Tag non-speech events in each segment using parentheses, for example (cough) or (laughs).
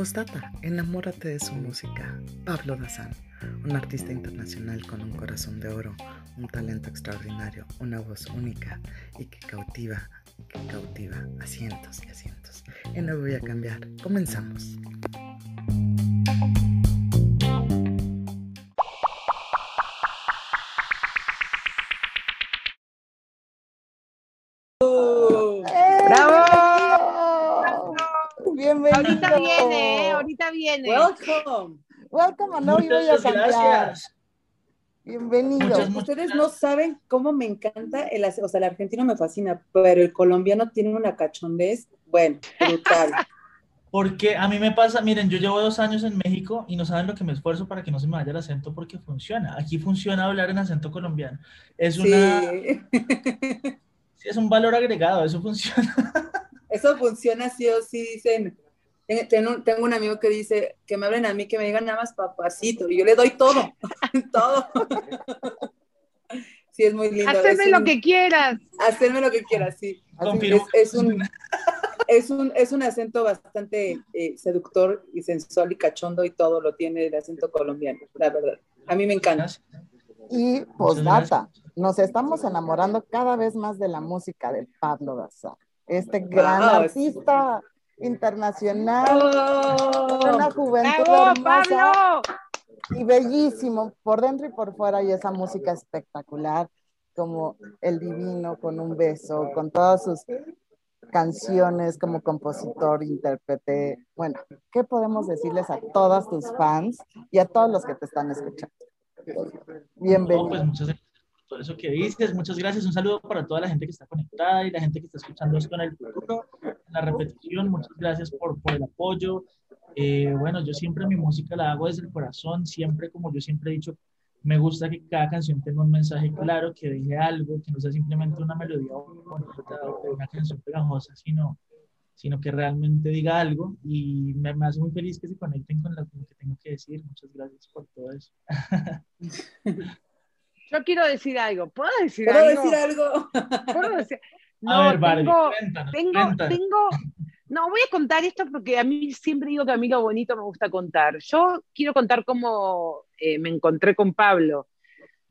Postdata, enamórate de su música. Pablo Dazán, un artista internacional con un corazón de oro, un talento extraordinario, una voz única y que cautiva, que cautiva a cientos y a cientos. Y no voy a cambiar. Comenzamos. Viene. Welcome. Welcome, no voy a cambiar. gracias. Bienvenido. Muchas, Ustedes no saben cómo me encanta el, o sea, el argentino me fascina, pero el colombiano tiene una cachondez, bueno, brutal. (laughs) Porque a mí me pasa, miren, yo llevo dos años en México y no saben lo que me esfuerzo para que no se me vaya el acento porque funciona. Aquí funciona hablar en acento colombiano. Es una... Sí. (laughs) es un valor agregado, eso funciona. (laughs) Eso funciona sí o sí, dicen. Tengo, tengo, un amigo que dice que me hablen a mí, que me digan nada más papacito, y yo le doy todo, (laughs) todo. (laughs) Sí, es muy lindo. Hacerme lo que quieras. Hacerme lo que quieras, sí. Es, es, un, es, un, es un acento bastante eh, seductor y sensual y cachondo y todo lo tiene el acento colombiano, la verdad. A mí me encanta. Y postdata, nos estamos enamorando cada vez más de la música de Pablo Daza este gran artista internacional, oh, una juventud hermosa y bellísimo por dentro y por fuera y esa música espectacular como El Divino con un beso, con todas sus canciones como compositor, intérprete. Bueno, ¿qué podemos decirles a todas tus fans y a todos los que te están escuchando? Bienvenido. pues muchas gracias todo eso que dices. Muchas gracias. Un saludo para toda la gente que está conectada y la gente que está escuchando esto en el futuro, en la repetición. Muchas gracias por, por el apoyo. Eh, bueno, yo siempre mi música la hago desde el corazón, siempre, como yo siempre he dicho, me gusta que cada canción tenga un mensaje claro, que deje algo, que no sea simplemente una melodía o una canción pegajosa, sino, sino que realmente diga algo y me, me hace muy feliz que se conecten con lo que tengo que decir. Muchas gracias por todo eso. (laughs) Yo quiero decir algo. ¿Puedo decir ¿Puedo algo? decir algo? ¿Puedo decir? (laughs) No, a ver, Barbie, tengo, cuéntanos, tengo, cuéntanos. tengo, no, voy a contar esto porque a mí siempre digo que a mí lo bonito me gusta contar. Yo quiero contar cómo eh, me encontré con Pablo.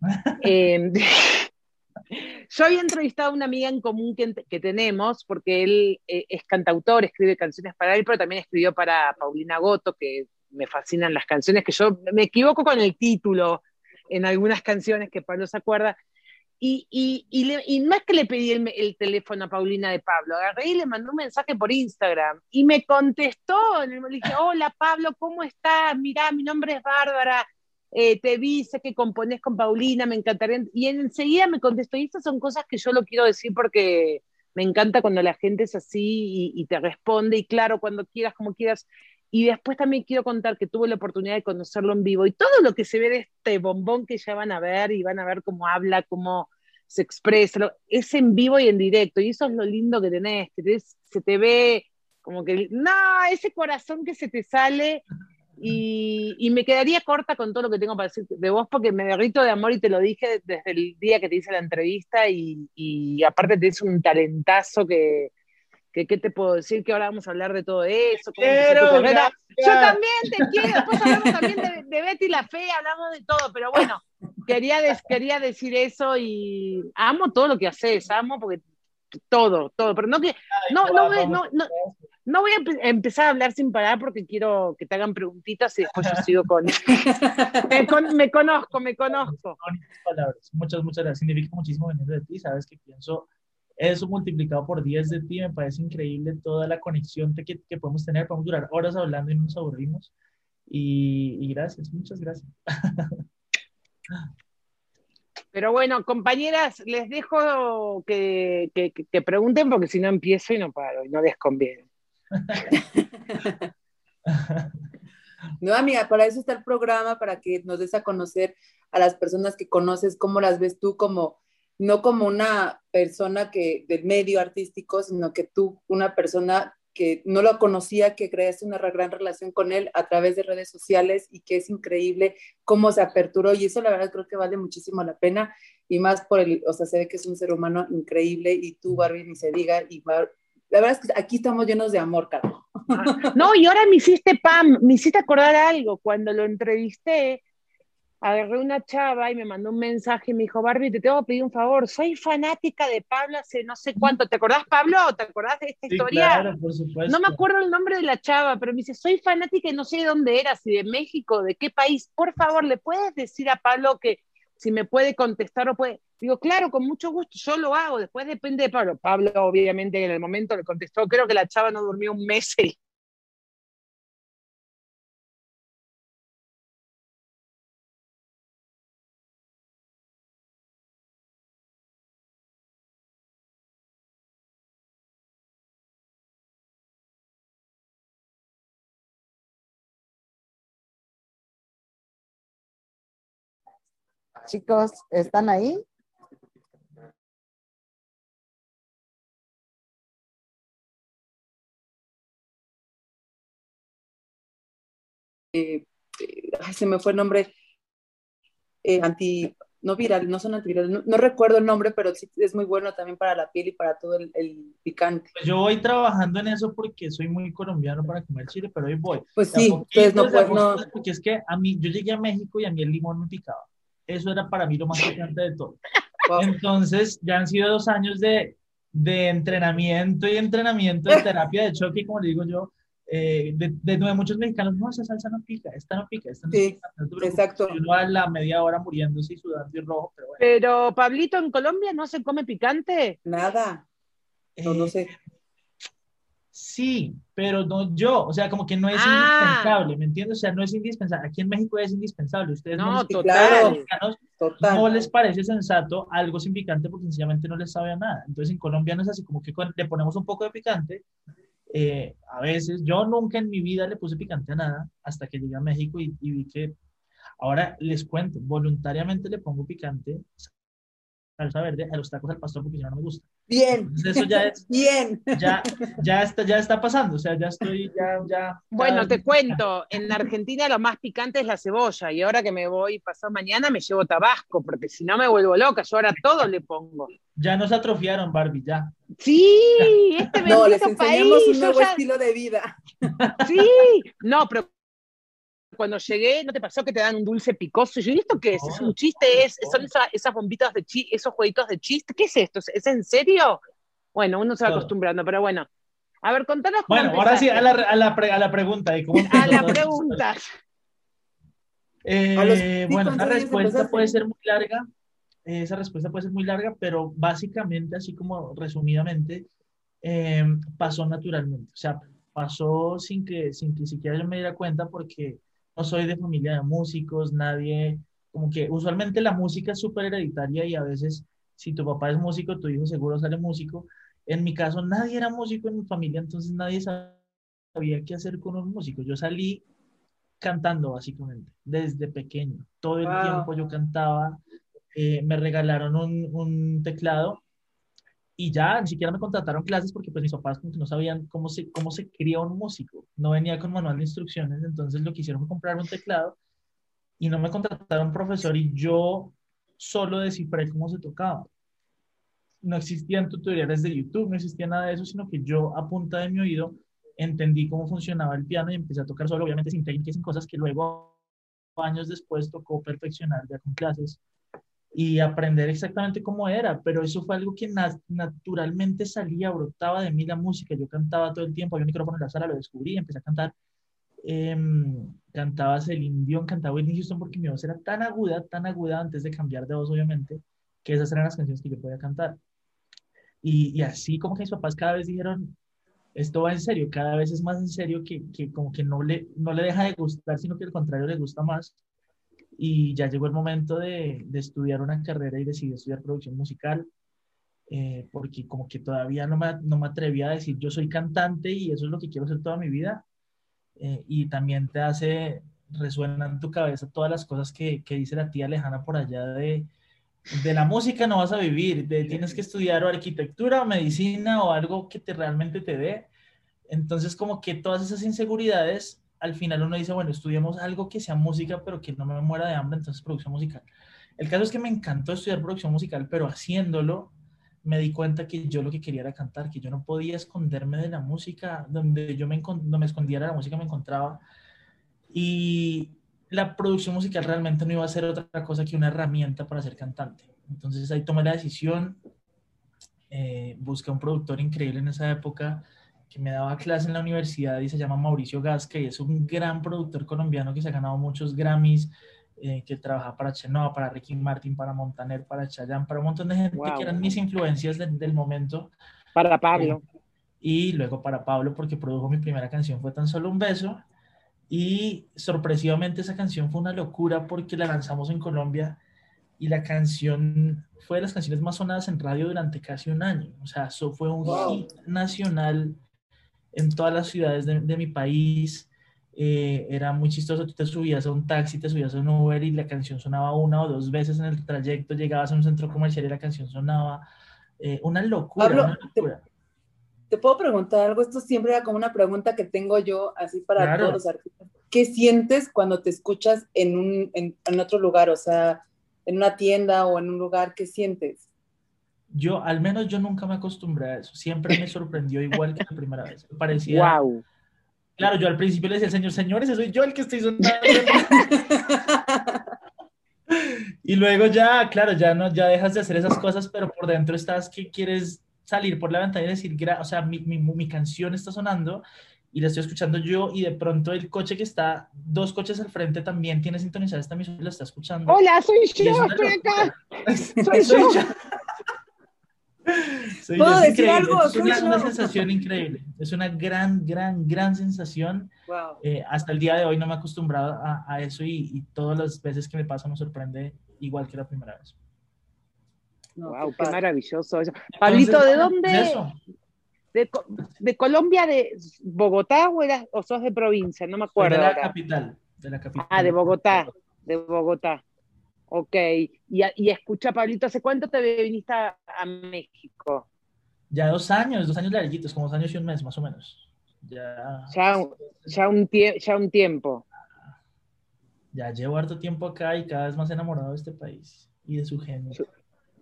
(laughs) Eh, (laughs) yo había entrevistado a una amiga en común que, que tenemos, porque él eh, es cantautor, escribe canciones para él, pero también escribió para Paulina Goto, que me fascinan las canciones, que yo me equivoco con el título en algunas canciones que Pablo se acuerda. Y, y, y, le, y no es que le pedí el, el, teléfono a Paulina de Pablo, agarré y le mandé un mensaje por Instagram y me contestó. Le dije, hola Pablo, ¿cómo estás? Mirá, mi nombre es Bárbara, eh, te vi, sé que componés con Paulina, me encantaría. Y enseguida me contestó, y estas son cosas que yo lo quiero decir porque me encanta cuando la gente es así y, y te responde, y claro, cuando quieras, como quieras. Y después también quiero contar que tuve la oportunidad de conocerlo en vivo y todo lo que se ve de este bombón que ya van a ver y van a ver cómo habla, cómo se expresa, es en vivo y en directo. Y eso es lo lindo que tenés, que se te ve como que, no, ese corazón que se te sale. Y, me quedaría corta con todo lo que tengo para decir de vos porque me derrito de amor y te lo dije desde el día que te hice la entrevista y, aparte tenés un talentazo que, que qué te puedo decir que ahora vamos a hablar de todo eso. Quiero, Yo también te quiero, después hablamos también de, de, Betty la Fe, hablamos de todo, pero bueno, quería, des, quería decir eso y amo todo lo que haces, amo porque todo, todo, pero no que, no, no, no, no, no voy a empezar a hablar sin parar porque quiero que te hagan preguntitas y después yo sigo con, (laughs) me, con me conozco, me conozco. Palabras. Muchas, muchas gracias, significa muchísimo venir de ti, sabes que pienso eso multiplicado por 10 de ti, me parece increíble toda la conexión que, que podemos tener, podemos durar horas hablando y no nos aburrimos. Y, y gracias, muchas gracias. (laughs) Pero bueno, compañeras, les dejo que, que, que, pregunten porque si no empiezo y no paro, y no les conviene. (laughs) No, amiga, para eso está el programa, para que nos des a conocer a las personas que conoces, cómo las ves tú como no como una persona que del medio artístico, sino que tú, una persona que no lo conocía, que creaste una gran relación con él a través de redes sociales y que es increíble cómo se aperturó. Y eso la verdad creo que vale muchísimo la pena. Y más por el, o sea, se ve que es un ser humano increíble y tú, Barbie, ni se diga, y la verdad es que aquí estamos llenos de amor, Carlos. (laughs) No, y ahora me hiciste, Pam, me hiciste acordar algo, cuando lo entrevisté, agarré una chava y me mandó un mensaje y me dijo, Barbie, te tengo que pedir un favor, soy fanática de Pablo hace no sé cuánto. ¿Te acordás, Pablo? ¿Te acordás de esta historia? Claro, por supuesto. No me acuerdo el nombre de la chava, pero me dice, soy fanática y no sé de dónde era, si de México, de qué país. Por favor, ¿le puedes decir a Pablo que si me puede contestar o puede? Digo, claro, con mucho gusto, yo lo hago, después depende de Pablo. Pablo, obviamente, en el momento le contestó, creo que la chava no durmió un mes (laughs) Chicos, ¿están ahí? Eh, eh, se me fue el nombre, eh, anti, no viral, no son antivirales, no, recuerdo el nombre, pero sí es muy bueno también para la piel y para todo el, picante. Pues yo voy trabajando en eso porque soy muy colombiano para comer chile, pero hoy voy. Pues sí, entonces no puedo, Porque es que a mí, yo llegué a México y a mí el limón me picaba. Eso era para mí lo más importante de todo. (laughs) Entonces, ya han sido dos años de, de entrenamiento y entrenamiento de terapia de choque, como le digo yo, eh, de, de, muchos mexicanos, no, esa salsa no pica, esta no pica, esta no sí, Exacto. Yo a la media hora muriéndose y sudando y rojo, pero bueno. Pero, Pablito, ¿en Colombia no se come picante? Nada. No, no sé. Sí, pero no yo, o sea, como que no es ah. indispensable, ¿me entiendes? O sea, no es indispensable. Aquí en México es indispensable. Ustedes no, total, no les parece sensato algo sin picante porque sencillamente no les sabe a nada. Entonces, en Colombia no es así, como que le ponemos un poco de picante. Eh, a veces, yo nunca en mi vida le puse picante a nada hasta que llegué a México y, y vi que, ahora les cuento, voluntariamente le pongo picante salsa verde a los tacos al pastor porque si no, no me gusta. Bien. eso ya es. (laughs) Bien. Ya, ya, está, ya está pasando, o sea, ya estoy, ya, ya. Bueno, te cuento, en Argentina lo más picante es la cebolla y ahora que me voy pasado mañana me llevo tabasco porque si no me vuelvo loca, yo ahora todo le pongo. Ya nos atrofiaron, Barbie, ya. Sí, este No, les enseñamos un nuevo estilo de vida. Sí, no, pero cuando llegué, ¿no te pasó que te dan un dulce picoso? Y yo, ¿y esto qué es? ¿Es un chiste? ¿Es, ¿Son esas bombitas de chiste, esos jueguitos de chiste? ¿Qué es esto? ¿Es en serio? Bueno, uno se va acostumbrando, pero bueno. A ver, contanos cómo Bueno, ahora sí, a la, a la, a la pregunta. ¿cómo (laughs) a la pregunta. Eh, bueno, esa respuesta puede ser muy larga. Esa respuesta puede ser muy larga, pero básicamente, así como resumidamente, eh, pasó naturalmente. O sea, pasó sin que, sin que siquiera yo me diera cuenta porque no soy de familia de músicos, nadie, como que usualmente la música es súper hereditaria y a veces si tu papá es músico, tu hijo seguro sale músico. En mi caso, nadie era músico en mi familia, entonces nadie sabía qué hacer con un músico. Yo salí cantando básicamente, desde pequeño. Todo el tiempo yo cantaba, eh, me regalaron un, un teclado y ya ni siquiera me contrataron clases porque pues mis papás como que no sabían cómo se, cómo se cría un músico, no venía con manual de instrucciones, entonces lo que hicieron fue un teclado y no me contrataron profesor y yo solo descifré cómo se tocaba. No existían tutoriales de YouTube, no existía nada de eso, sino que yo a punta de mi oído entendí cómo funcionaba el piano y empecé a tocar solo, obviamente sin técnicas, sin cosas que luego años después tocó perfeccionar ya con clases y aprender exactamente cómo era, pero eso fue algo que naturalmente salía, brotaba de mí la música, yo cantaba todo el tiempo, había un micrófono en la sala, lo descubrí, empecé a cantar, em, cantaba Celine Dion, cantaba Whitney Houston porque mi voz era tan aguda, tan aguda antes de cambiar de voz obviamente, que esas eran las canciones que yo podía cantar. Y, y así como que mis papás cada vez dijeron, esto va en serio, cada vez es más en serio que, que como que no le, no le deja de gustar, sino que al contrario le gusta más y ya llegó el momento de, de estudiar una carrera y decidí estudiar producción musical, eh, porque como que todavía no me, no me atrevía a decir yo soy cantante y eso es lo que quiero hacer toda mi vida, eh, y también te hace, resuena en tu cabeza todas las cosas que, que dice la tía lejana por allá de, de la música no vas a vivir, de tienes que estudiar o arquitectura o medicina o algo que te realmente te dé. Entonces, como que todas esas inseguridades, al final uno dice, bueno, estudiemos algo que sea música, pero que no me muera de hambre, entonces producción musical. El caso es que me encantó estudiar producción musical, pero haciéndolo me di cuenta que yo lo que quería era cantar, que yo no podía esconderme de la música, donde yo me, no me escondiera la música me encontraba. Y la producción musical realmente no iba a ser otra cosa que una herramienta para ser cantante. Entonces ahí tomé la decisión, eh, busqué un productor increíble en esa época que me daba clase en la universidad y se llama Mauricio Gasca y es un gran productor colombiano que se ha ganado muchos Grammys, eh, que trabaja para Chenoa, para Ricky Martin, para Montaner, para Chayanne, para un montón de gente que eran mis influencias del momento. Para Pablo. Eh, y luego para Pablo porque produjo mi primera canción, fue tan solo un beso. Y sorpresivamente esa canción fue una locura porque la lanzamos en Colombia y la canción fue de las canciones más sonadas en radio durante casi un año. O sea, eso fue un hit nacional en todas las ciudades de, de mi país. Eh, era muy chistoso, tú te subías a un taxi, te subías a un Uber y la canción sonaba una o dos veces en el trayecto, llegabas a un centro comercial y la canción sonaba. Eh, una locura, una locura. Te, puedo preguntar algo, esto siempre era como una pregunta que tengo yo así para todos los artistas. ¿Qué sientes cuando te escuchas en, un, en, en otro lugar? O sea, en una tienda o en un lugar, ¿qué sientes? Yo, al menos yo nunca me acostumbré a eso. Siempre me sorprendió igual que la primera vez. Me parecía... Wow. Claro, yo al principio le decía al señor, señores, soy yo el que estoy sonando. (laughs) y luego ya, claro, ya no, ya dejas de hacer esas cosas, pero por dentro estás que quieres salir por la ventana y decir, o sea, mi, mi, mi canción está sonando y la estoy escuchando yo y de pronto el coche que está dos coches al frente también tiene sintonizada esta emisora y la está escuchando. Hola, soy yo, estoy acá. (laughs) Soy, yo. (laughs) ¿Puedo decir algo? Es una, sensación increíble. Es una gran, gran, gran sensación. Eh, hasta el día de hoy no me he acostumbrado a, a eso y, y, todas las veces que me pasa me sorprende igual que la primera vez. wow, qué, maravilloso eso. Pablito, ¿de dónde? De, de, Colombia, de Bogotá o, eras, o sos de provincia? No me acuerdo. De la capital. De la capital. Ah, de Bogotá. De Bogotá. Ok, y, y escucha, Pablito, ¿hace cuánto te viniste a, México? Ya dos años, dos años larguitos, como dos años y un mes más o menos. Ya, ya, ya, un, ya un tiempo. Ya llevo harto tiempo acá y cada vez más enamorado de este país y de su gente.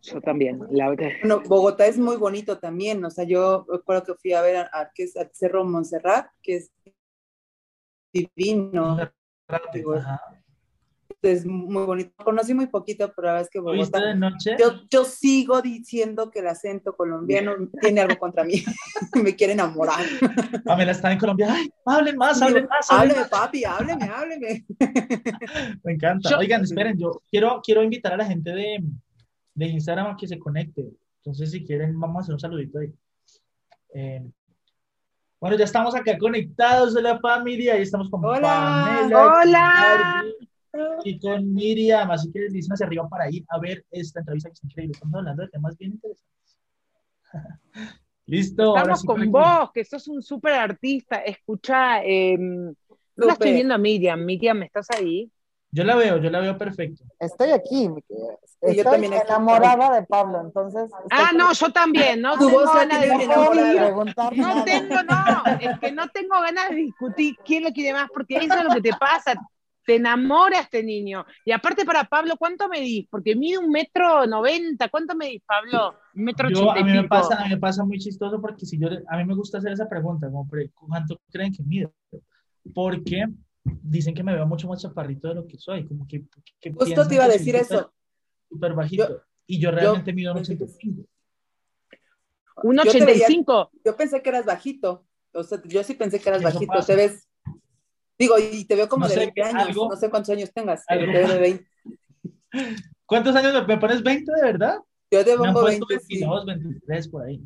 Yo, también. La... Bueno, Bogotá es muy bonito también, o sea, yo recuerdo que fui a ver a, que es el Cerro Montserrat, que es divino. Ajá es muy bonito. Conocí muy poquito, pero la verdad es que Bogotá. de noche? Yo, yo sigo diciendo que el acento colombiano tiene algo contra mí. (laughs) me quiere enamorar. Pamela está en Colombia. Ay, hablen más, hablen más. Hábleme, papi, hábleme, hábleme. (laughs) me encanta. Oigan, esperen, yo quiero, quiero invitar a la gente de, de Instagram a que se conecte. Entonces, si quieren, vamos a hacer un saludito ahí. Eh, bueno, ya estamos acá conectados de la familia y estamos con Hola, Pamela. Hola y con Miriam, así que dicen hacia arriba para ir a ver esta entrevista que está increíble. Estamos hablando de temas bien interesantes. (laughs) Listo. Estamos con vos, que sos un súper artista. Escucha, eh, no la estoy viendo a Miriam. Miriam, ¿estás ahí? Yo la veo, yo la veo perfecto. Estoy aquí. Estoy yo también enamorada de Pablo, entonces. Ah, no, yo también, ¿no? Tu voz ganas de discutir. No tengo, no, es que no tengo ganas de discutir quién lo quiere más, porque eso es lo que te pasa te enamora este niño. Y aparte para Pablo, ¿cuánto medís? Porque mide un metro noventa, ¿cuánto medís, Pablo? Un metro yo, a mí me pasa, a mí me pasa muy chistoso porque si yo, a mí me gusta hacer esa pregunta, como, ¿cuánto creen que mido? Porque dicen que me veo mucho más chaparrito de lo que soy, como que... que Justo te iba a decir eso. Súper bajito. y yo realmente mido un 85. ¿Un 85? Yo, pensé que eras bajito. O sea, yo sí pensé que eras bajito. Te ves Digo, y te veo como de 20 años, no sé cuántos años tengas, te veo de 20. (laughs) ¿Cuántos años me, pones 20 de verdad? Yo te pongo 20. 22, 23 por ahí.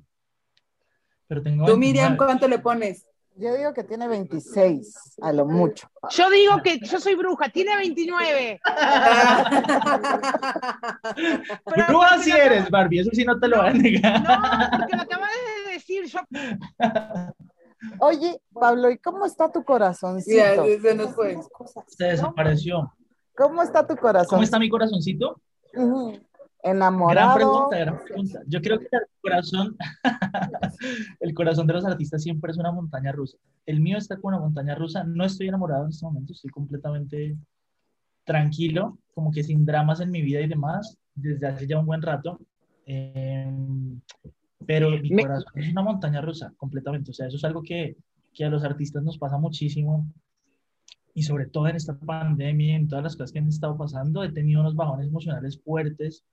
Pero tengo ¿Tú, Miriam, cuánto le pones? Yo digo que tiene 26, a lo mucho. Yo digo que yo soy bruja, tiene 29. (laughs) bruja si eres, Barbie, eso sí no te lo voy a negar. No, porque lo acabas de decir. Yo... (laughs) Oye, Pablo, ¿y cómo está tu corazoncito? Ya, se nos fue. Se desapareció. ¿Cómo está tu corazón? ¿Cómo está mi corazoncito? enamorado. Gran pregunta, gran pregunta. Yo creo que el corazón, (laughs) el corazón de los artistas siempre es una montaña rusa. El mío está con una montaña rusa. No estoy enamorado en este momento, estoy completamente tranquilo, como que sin dramas en mi vida y demás, desde hace ya un buen rato. Em, pero mi corazón es una montaña rusa, completamente. O sea, eso es algo que, que a los artistas nos pasa muchísimo y sobre todo en esta pandemia, en todas las cosas que han estado pasando, he tenido unos bajones emocionales fuertes,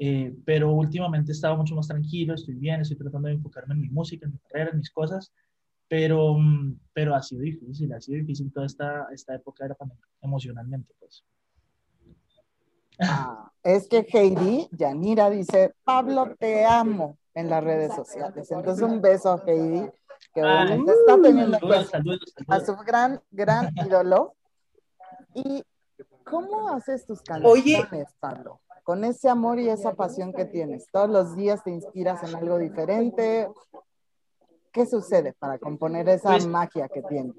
eh, pero últimamente he estado mucho más tranquilo, estoy bien, estoy tratando de enfocarme en mi música, en mi carrera, en mis cosas, pero, mm, pero ha sido difícil, ha sido difícil toda esta, esta época de la pandemia, emocionalmente, pues. Ah, es que Heidi, Yanira dice, Pablo, te amo en las redes sociales. Entonces, un beso a Heidi que está teniendo a su gran, gran ídolo. ¿Y cómo haces tus canciones, Pablo? Con ese amor y esa pasión que tienes. Todos los días te inspiras en algo diferente. ¿Qué sucede para componer esa pues magia que tienes?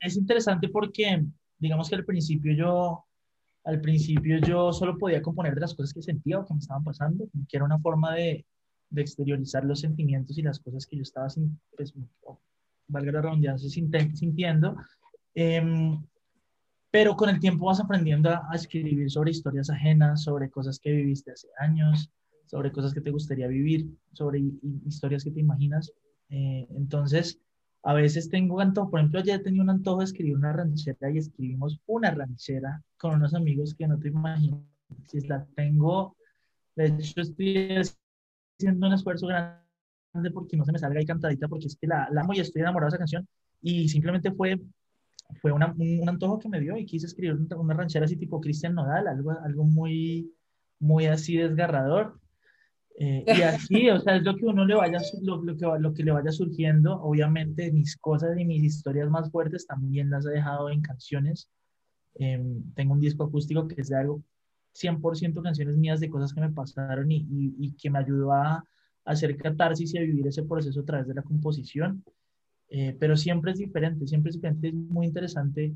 Es interesante porque, digamos que al principio yo, al principio yo solo podía componer de las cosas que sentía o que me estaban pasando, que era una forma de, exteriorizar los sentimientos y las cosas que yo estaba, sin, pues, valga la redundancia, sintiendo. Em, pero con el tiempo vas aprendiendo a, escribir sobre historias ajenas, sobre cosas que viviste hace años, sobre cosas que te gustaría vivir, sobre historias que te imaginas. Eh, entonces, a veces tengo antojo, por ejemplo, ayer tenía un antojo de escribir una ranchera y escribimos una ranchera con unos amigos que no te imaginas. Si la tengo, de hecho, estoy haciendo un esfuerzo grande porque no se me salga ahí cantadita, porque es que la, la amo y estoy enamorado de esa canción. Y simplemente fue, fue una, un, antojo que me dio y quise escribir una, ranchera así tipo Cristian Nodal, algo, algo muy, muy así desgarrador. Eh, y así, o sea, es lo que uno le vaya, lo, lo, que, lo que le vaya surgiendo. Obviamente, mis cosas y mis historias más fuertes también las he dejado en canciones. Em, tengo un disco acústico que es de algo 100% canciones mías de cosas que me pasaron y, y, que me ayudó a, hacer catarsis y a vivir ese proceso a través de la composición. Eh, pero siempre es diferente, siempre es diferente, es muy interesante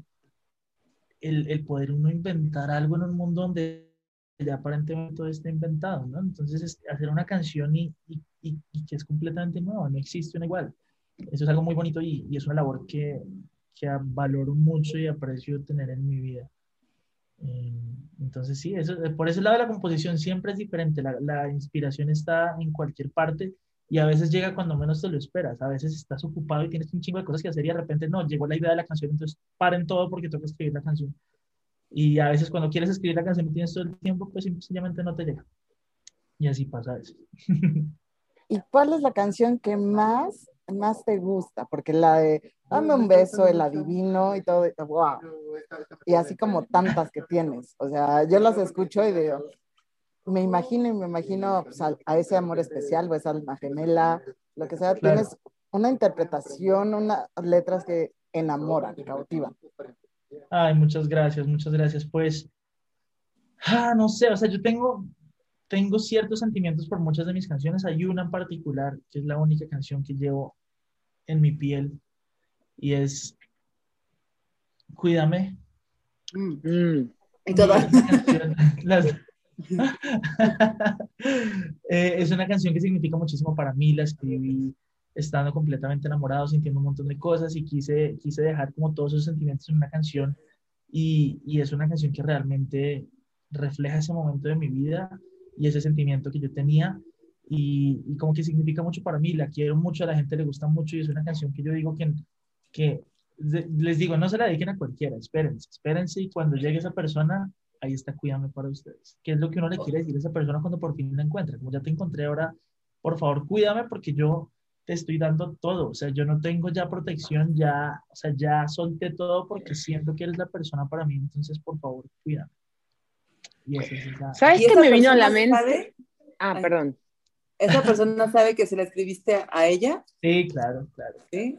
el, el, poder uno inventar algo en un mundo donde ya aparentemente todo está inventado, ¿no? Entonces, hacer una canción y, y, y, que es completamente nueva, no existe una igual. Eso es algo muy bonito y, es una labor que, que valoro mucho y aprecio tener en mi vida. Eh, entonces sí, eso, por ese lado la composición siempre es diferente, la, la, inspiración está en cualquier parte y a veces llega cuando menos te lo esperas, a veces estás ocupado y tienes un chingo de cosas que hacer y de repente no, llegó la idea de la canción, entonces paren todo porque tengo que escribir la canción. Y a veces cuando quieres escribir la canción y tienes todo el tiempo, pues simplemente no te llega. Y así pasa a veces. (laughs) ¿Y cuál es la canción que más más te gusta? Porque la de dame un beso, el adivino y todo, wow. Y así como tantas que tienes. O sea, yo las escucho y digo, me imagino y me imagino pues, a, ese amor especial o esa alma gemela, lo que sea. Tienes una interpretación, unas letras que enamoran, cautivan. Ay, muchas gracias, muchas gracias. Pues, ah, no sé, o sea, yo tengo, tengo ciertos sentimientos por muchas de mis canciones. Hay una en particular, que es la única canción que llevo en mi piel y es Cuídame. Mm. (laughs) Eh, es una canción que significa muchísimo para mí, la escribí estando completamente enamorado, sintiendo un montón de cosas y quise, quise dejar como todos esos sentimientos en una canción y, y es una canción que realmente refleja ese momento de mi vida y ese sentimiento que yo tenía y, como que significa mucho para mí, la quiero mucho, a la gente le gusta mucho y es una canción que yo digo que, que les digo, no se la dediquen a cualquiera, espérense, espérense y cuando llegue esa persona, ahí está, cuídame para ustedes. ¿Qué es lo que uno le quiere decir a esa persona cuando por fin la encuentra? Como ya te encontré ahora, por favor, cuídame porque yo te estoy dando todo, o sea, yo no tengo ya protección, ya, o sea, ya solté todo porque siento que eres la persona para mí, entonces, por favor, cuídame. ¿Sabes qué me vino a la mente? Ah, perdón. ¿Esa persona sabe que se la escribiste a ella? Sí, claro, claro. ¿Sí?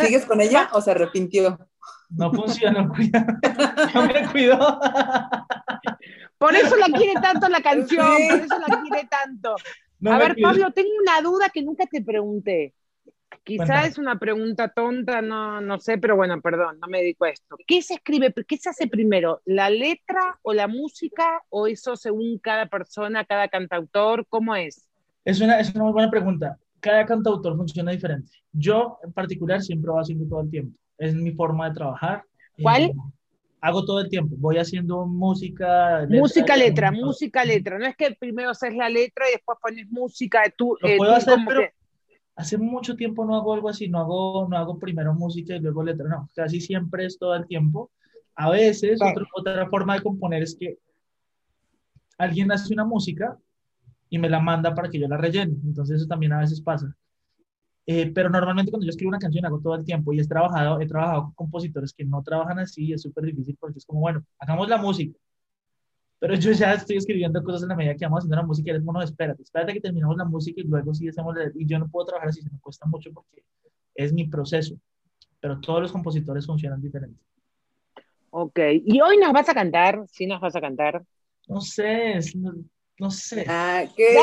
¿Sigues con ella o se arrepintió? No funcionó, (laughs) no me cuidó. Por eso la quiere tanto la canción, por eso la quiere tanto. A ver, Pablo, tengo una duda que nunca te pregunté. Quizá es una pregunta tonta, no, no sé, pero bueno, perdón, no me dedico a esto. ¿Qué se escribe, qué se hace primero, la letra o la música o eso según cada persona, cada cantautor? ¿Cómo es? Es una, es una muy buena pregunta. Cada cantautor funciona diferente. Yo en particular siempre voy haciendo todo el tiempo. Es mi forma de trabajar. ¿Cuál? Eh, hago todo el tiempo. Voy haciendo música. música, letra, música, letra. No es que primero haces la letra y después pones música. Tú, Lo puedo hacer, pero hace mucho tiempo no hago algo así, no hago, no hago primero música y luego letra, no, casi siempre es todo el tiempo. A veces, otra forma de componer es que alguien hace una música y me la manda para que yo la rellene, entonces eso también a veces pasa. Eh, pero normalmente cuando yo escribo una canción hago todo el tiempo y he trabajado, he trabajado con compositores que no trabajan así, es súper difícil porque es como, bueno, hagamos la música, pero yo ya estoy escribiendo cosas en la medida que vamos haciendo la música y eres, bueno, espérate, espérate que terminemos la música y luego sí hacemos la... Y yo no puedo trabajar así, se me cuesta mucho porque es mi proceso, pero todos los compositores funcionan diferente. Ok, ¿y hoy nos vas a cantar? ¿Sí nos vas a cantar? No sé, no, sé. Ah, ¿qué?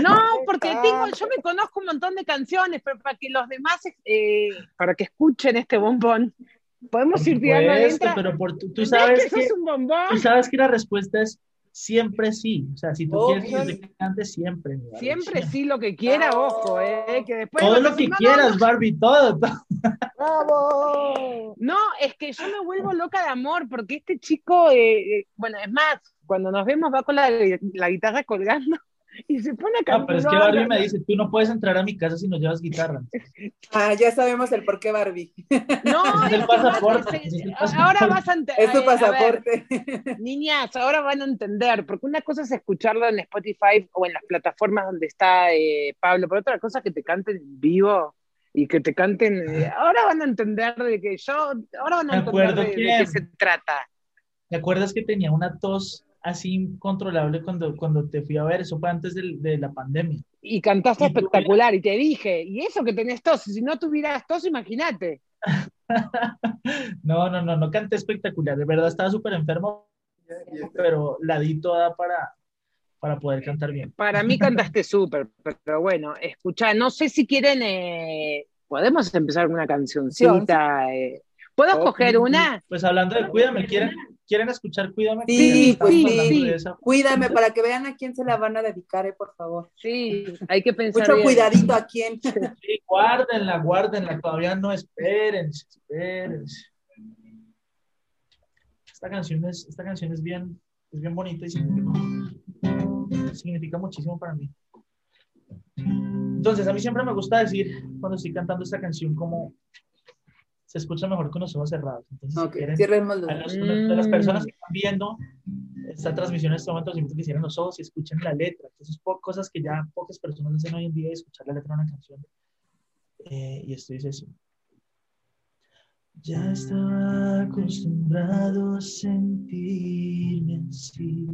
no, porque tengo, yo me conozco un montón de canciones, pero para que los demás, eh, para que escuchen este bombón, Podemos ir tirando Pero por, tú, sabes que, tú sabes que la respuesta es siempre sí. O sea, si tú quieres que te cante, siempre. Siempre, sí, lo que quiera, ojo, eh, que después todo lo que quieras, Barbie, todo, ¡Bravo! No, es que yo me vuelvo loca de amor, porque este chico, eh, eh, bueno, es más, cuando nos vemos va con la, la guitarra colgando y se pone a cantar. No, pero es que Barbie me dice, tú no puedes entrar a mi casa si no llevas guitarra. (laughs) Ah, ya sabemos el por qué Barbie. (laughs) No, es el pasaporte. ahora vas a entender. Es tu pasaporte. (laughs) niñas, ahora van a entender, porque una cosa es escucharlo en Spotify o en las plataformas donde está eh, Pablo, pero otra cosa es que te canten en vivo y que te canten. Eh, ahora van a entender de que yo, ahora van a entender de, de qué se trata. ¿Te acuerdas que tenía una tos así incontrolable cuando, cuando te fui a ver, eso fue antes de, la pandemia. Y cantaste espectacular, y te dije, y eso que tenés tos, si no tuvieras tos, imagínate. (laughs) no, no, no, no canté espectacular, de verdad estaba súper enfermo, pero la di toda para, para poder cantar bien. Para mí cantaste (laughs) súper, pero bueno, escucha, no sé si quieren, eh, podemos empezar una cancioncita. Eh. ¿Puedo escoger una? Pues hablando de Cuídame, ¿quieren, ¿quieren escuchar Cuídame? Sí, pues sí, Cuídame para que vean a quién se la van a dedicar, eh, por favor. Sí, hay que pensar. Mucho cuidadito a quién. Sí, guárdenla, guárdenla, todavía no esperen, esperen. Esta canción es, esta canción es bien, es bien bonita y significa, significa muchísimo para mí. Entonces, a mí siempre me gusta decir, cuando estoy cantando esta canción, como se escucha mejor con los ojos cerrados. Entonces, si quieren, a de las personas que están viendo esta transmisión en este momento, siempre que cierren los ojos y escuchen la letra. Esas son cosas que ya pocas personas hacen hoy en día, escuchar la letra de una canción. Eh, y esto dice así. Ya estaba acostumbrado a sentirme así.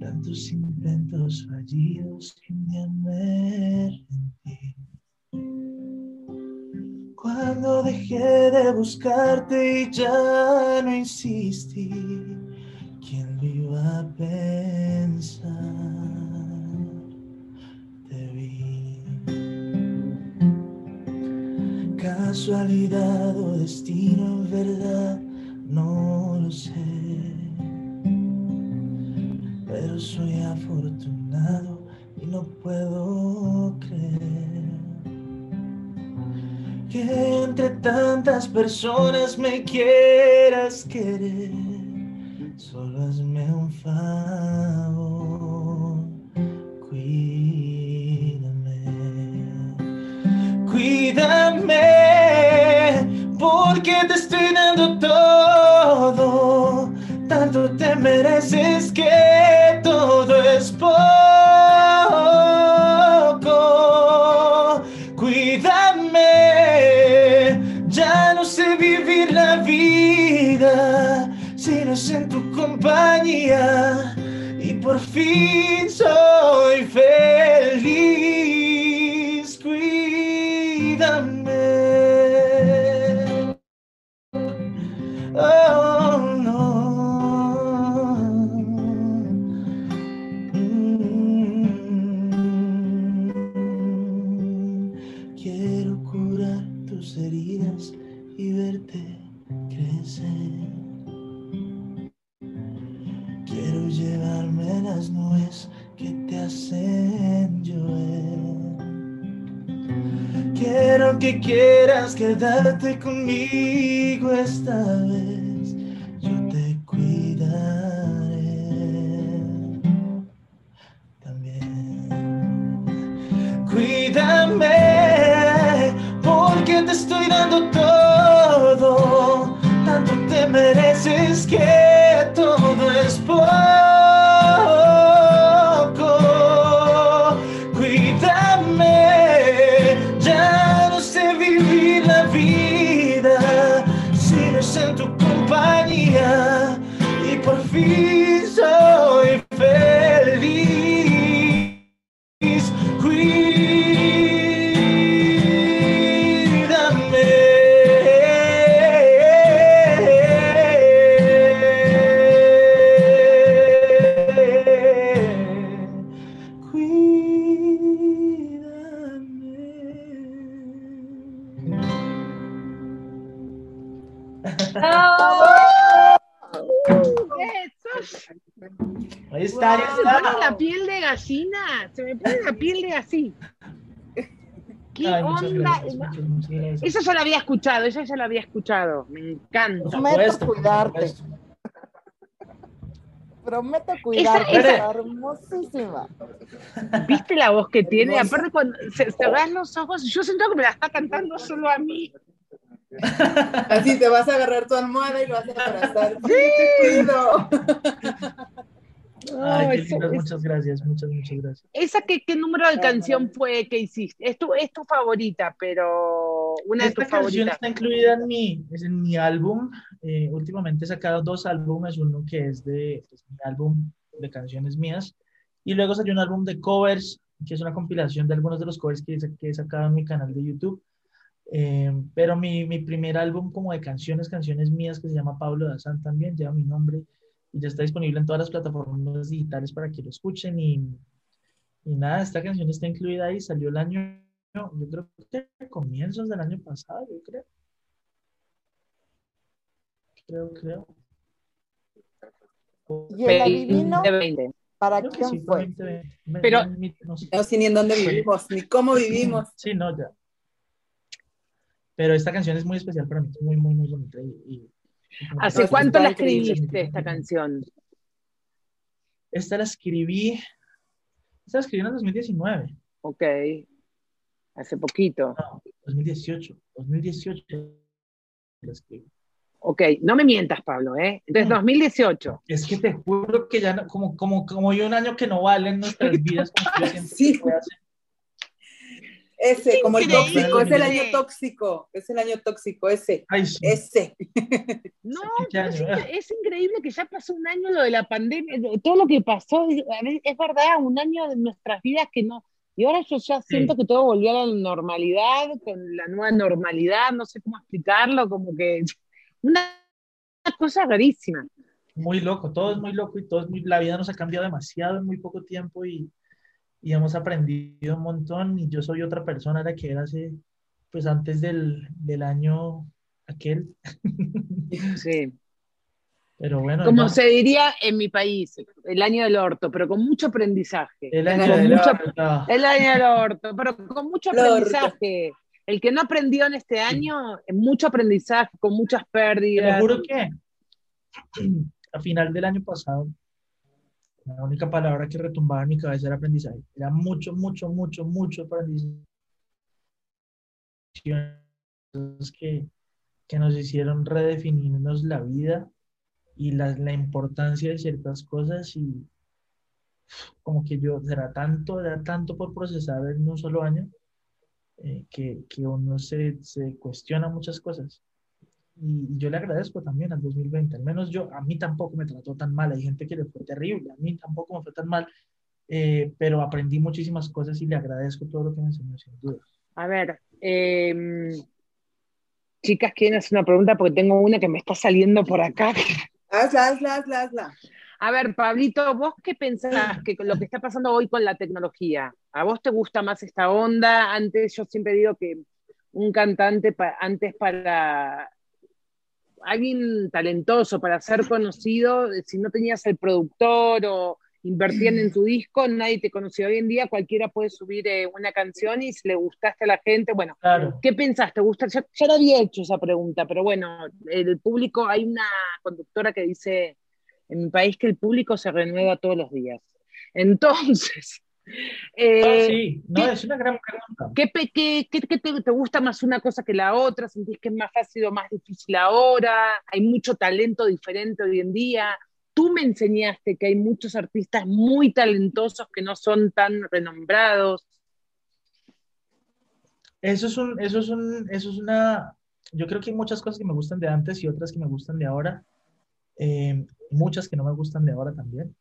Tantos intentos fallidos que un día me rendí. Cuando dejé de buscarte y ya no insistí, ¿quién lo iba a pensar? Te vi. Casualidad o destino en verdad, no lo sé. Pero soy afortunado y no puedo creer que entre tantas personas me quieras querer. Solo hazme un favor, cuídame, cuídame, porque te estoy dando todo, tanto te mereces que y quedarte conmigo esta Eso ya lo había escuchado, eso ya lo había escuchado. Me encanta. Prometo cuidarte. Prometo cuidarte, esa- está hermosísima. ¿Viste la voz que tiene? Hermosa. Aparte, cuando se cerrás los ojos, yo siento que me la está cantando solo a mí. Así te vas a agarrar tu almohada y lo vas a abrazar. Sí, te cuido. (laughs) Ay, qué lindas, es- muchas gracias, muchas, muchas gracias. ¿Esa qué, qué número de canción fue que hiciste? Es tu, es tu favorita, pero una de Esta tus canción favoritas. está incluida en mi, es en mi álbum. Eh, últimamente he sacado dos álbumes, uno que es de es mi álbum de canciones mías, y luego salió un álbum de covers, que es una compilación de algunos de los covers que, que he sacado en mi canal de YouTube. Eh, pero mi, mi primer álbum como de canciones, canciones mías, que se llama Pablo Dazán también, lleva mi nombre y ya está disponible en todas las plataformas digitales para que lo escuchen. Y, y nada, esta canción está incluida ahí, salió el año, yo creo que a comienzos del año pasado, yo creo. Creo, creo. ¿Y el adivino 2020. para Creo que quién sí, fue? 2020. Me- Pero- no sé. No sé ni en dónde vivimos, ni cómo vivimos. Sí, no, ya. Pero esta canción es muy especial para mí, es muy, muy, muy bonita. Y, ¿Hace cuánto la escribiste esta canción? Esta la escribí, esta la escribí en el 2019, Ok. Hace poquito. no, 2018, 2018 la escribí. Ok, no me mientas, Pablo, ¿eh? Entonces, No. 2018. Es que te juro que ya, no- como, como, como yo un año que no vale en nuestras (laughs) vidas, como yo siento Sí. que fue hace- Ese, como el tóxico, es el año tóxico, es el año tóxico, ese, Ay, sí. ese. No, ¿Qué pero es, incre- es increíble que ya pasó un año lo de la pandemia, todo lo que pasó, es es verdad, un año de nuestras vidas que no. Y ahora yo ya siento que todo volvió a la normalidad, con la nueva normalidad, no sé cómo explicarlo, como que una, (laughs) una cosa rarísima. muy loco, todo es muy loco y todo es muy, la vida nos ha cambiado demasiado en muy poco tiempo y, y hemos aprendido un montón y yo soy otra persona a la que era hace, pues antes del, del año aquel, (laughs) Sí. pero bueno, Como no, se diría en mi país, el año del orto, pero con mucho aprendizaje. el año del mucho- orto. El año del orto, pero con mucho El orto. aprendizaje. El que no aprendió en este año, mucho aprendizaje, con muchas Te pérdidas. juro que (clears throat) a final del año pasado, la única palabra que retumbaba en mi cabeza era aprendizaje. Era mucho, mucho, mucho, mucho aprendizaje. Que, que nos hicieron redefinirnos la vida y la, la importancia de ciertas cosas y como que yo, era tanto, era tanto por procesar en un solo año eh, que, que uno se, se cuestiona muchas cosas. Y yo le agradezco también al 2020, al menos yo, a mí tampoco me trató tan mal, hay gente que le fue terrible, a mí tampoco me fue tan mal, eh, pero aprendí muchísimas cosas y le agradezco todo lo que me enseñó, sin duda. A ver, eh, chicas, ¿quieren hacer una pregunta? Porque tengo una que me está saliendo por acá. (laughs) Hazla, hazla, hazla, hazla. A ver, Pablito, ¿vos qué pensás que con lo que está pasando hoy con la tecnología? ¿A vos te gusta más esta onda? Antes yo siempre digo que un cantante pa- antes para alguien talentoso para ser conocido, si no tenías el productor o invertían en tu disco, nadie te conocía. Hoy en día cualquiera puede subir eh, una canción y si le gustaste a la gente, bueno, ¿qué pensaste? ¿Gusta? Ya, ya lo había hecho esa pregunta, pero bueno, el público, hay una conductora que dice en mi país que el público se renueva todos los días. Entonces, eh, sí, no, es una gran pregunta. ¿Qué, te, gusta más una cosa que la otra? ¿Sentís que es más fácil o más difícil ahora? ¿Hay mucho talento diferente hoy en día? Tú me enseñaste que hay muchos artistas muy talentosos que no son tan renombrados. Eso es un, eso es un, eso es una, yo creo que hay muchas cosas que me gustan de antes y otras que me gustan de ahora. Eh, muchas que no me gustan de ahora también.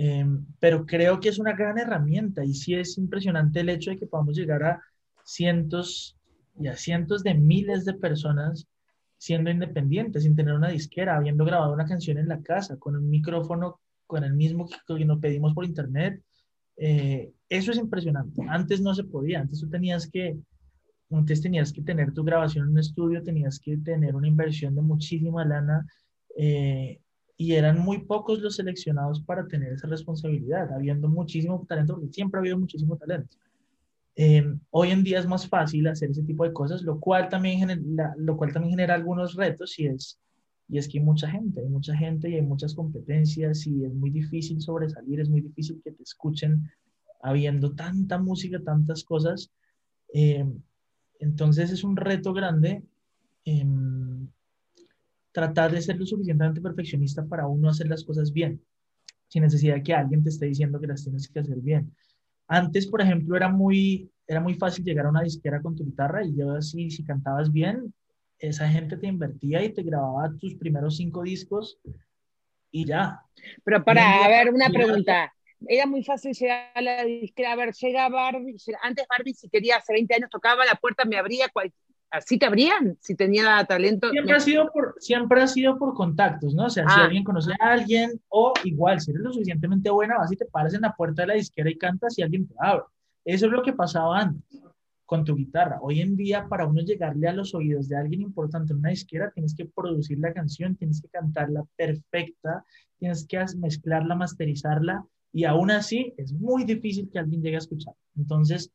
Em, pero creo que es una gran herramienta y sí es impresionante el hecho de que podamos llegar a cientos y a cientos de miles de personas siendo independientes, sin tener una disquera, habiendo grabado una canción en la casa, con un micrófono, con el mismo que, nos pedimos por internet. Eh, eso es impresionante. Antes no se podía, antes tú tenías que, antes tenías que tener tu grabación en un estudio, tenías que tener una inversión de muchísima lana. Eh, y eran muy pocos los seleccionados para tener esa responsabilidad, habiendo muchísimo talento, porque siempre ha habido muchísimo talento. Em, hoy en día es más fácil hacer ese tipo de cosas, lo cual también genera, lo cual también genera algunos retos y es, y es que hay mucha gente, hay mucha gente y hay muchas competencias y es muy difícil sobresalir, es muy difícil que te escuchen habiendo tanta música, tantas cosas. Em, entonces es un reto grande. Em, tratar de ser lo suficientemente perfeccionista para uno hacer las cosas bien, sin necesidad de que alguien te esté diciendo que las tienes que hacer bien. Antes, por ejemplo, era muy, era muy fácil llegar a una disquera con tu guitarra y yo así, si cantabas bien, esa gente te invertía y te grababa tus primeros cinco discos y ya. Pero para, a ver, una pregunta. Era muy fácil llegar a la disquera. A ver, llega Barbie. Antes Barbie, si quería, hace 20 años, tocaba la puerta, me abría, cualquier así te habrían, si tenía talento. Siempre, ha sido por, siempre ha sido por contactos, ¿no? O sea, si ah. alguien conoce a alguien, o igual, si eres lo suficientemente buena, vas y te paras en la puerta de la disquera y cantas y alguien te abre. Eso es lo que pasaba antes con tu guitarra. Hoy en día, para uno llegarle a los oídos de alguien importante en una disquera, tienes que producir la canción, tienes que cantarla perfecta, tienes que mezclarla, masterizarla, y aún así es muy difícil que alguien llegue a escuchar. Entonces,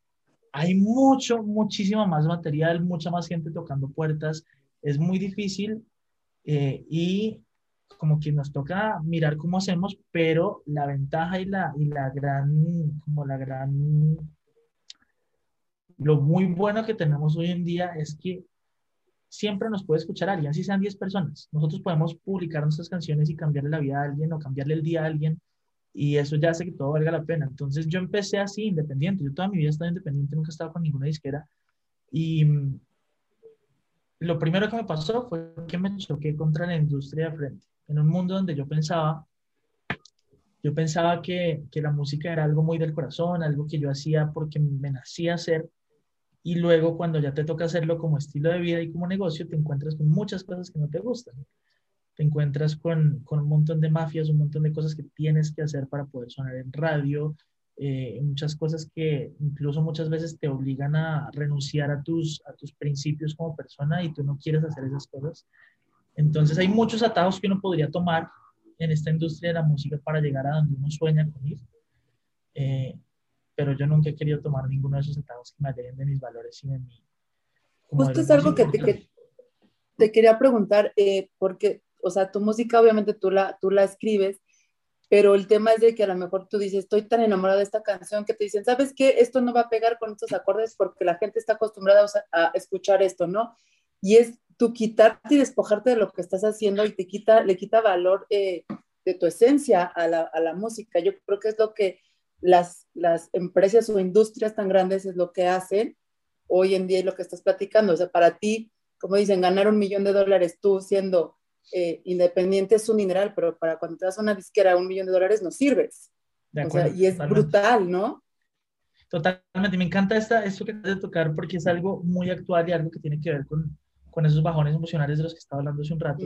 hay mucho, muchísimo más material, mucha más gente tocando puertas, es muy difícil eh, y como que nos toca mirar cómo hacemos, pero la ventaja y la, y la gran, como la gran, lo muy bueno que tenemos hoy en día es que siempre nos puede escuchar alguien, así sean 10 personas. Nosotros podemos publicar nuestras canciones y cambiarle la vida a alguien o cambiarle el día a alguien y eso ya hace que todo valga la pena. Entonces yo empecé así, independiente. Yo toda mi vida he estado independiente, nunca he estado con ninguna disquera. Y mm, lo primero que me pasó fue que me choqué contra la industria de frente. En un mundo donde yo pensaba, yo pensaba que, que la música era algo muy del corazón, algo que yo hacía porque me nacía hacer. Y luego cuando ya te toca hacerlo como estilo de vida y como negocio, te encuentras con muchas cosas que no te gustan te encuentras con, con, un montón de mafias, un montón de cosas que tienes que hacer para poder sonar en radio, eh, muchas cosas que incluso muchas veces te obligan a renunciar a tus, a tus principios como persona y tú no quieres hacer esas cosas. Entonces hay muchos atajos que uno podría tomar en esta industria de la música para llegar a donde uno sueña con ir. Eh, pero yo nunca he querido tomar ninguno de esos atajos que me alejen de mis valores y de mi... Justo es algo que te, que te, quería preguntar, eh, porque o sea, tu música obviamente tú la, tú la escribes, pero el tema es de que a lo mejor tú dices, estoy tan enamorada de esta canción que te dicen, ¿sabes qué? Esto no va a pegar con estos acordes porque la gente está acostumbrada a, escuchar esto, ¿no? Y es tú quitarte y despojarte de lo que estás haciendo y te quita, le quita valor eh, de tu esencia a la, a la, música. Yo creo que es lo que las, las empresas o industrias tan grandes es lo que hacen hoy en día y lo que estás platicando. O sea, para ti, como dicen, ganar un millón de dólares tú siendo eh, independiente es un mineral, pero para cuando te das una disquera a un millón de dólares no sirves. y es brutal, ¿no? Totalmente, me encanta esta, esto que acabas de tocar porque es algo muy actual y algo que tiene que ver con, con esos bajones emocionales de los que estaba hablando hace un rato.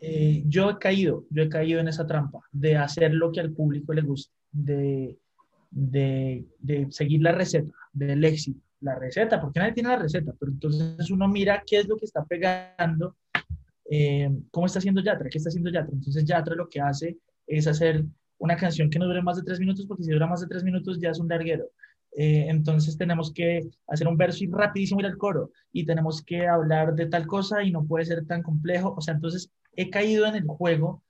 Eh, yo he caído, yo he caído en esa trampa de hacer lo que al público le gusta, de, de, de seguir la receta del éxito, la receta, porque nadie tiene la receta, pero entonces uno mira qué es lo que está pegando eh, ¿cómo está haciendo Yatra? ¿Qué está haciendo Yatra? Entonces Yatra lo que hace es hacer una canción que no dure más de tres minutos, porque si dura más de tres minutos ya es un larguero. Eh, entonces tenemos que hacer un verso y rapidísimo ir al coro y tenemos que hablar de tal cosa y no puede ser tan complejo. O sea, entonces he caído en el juego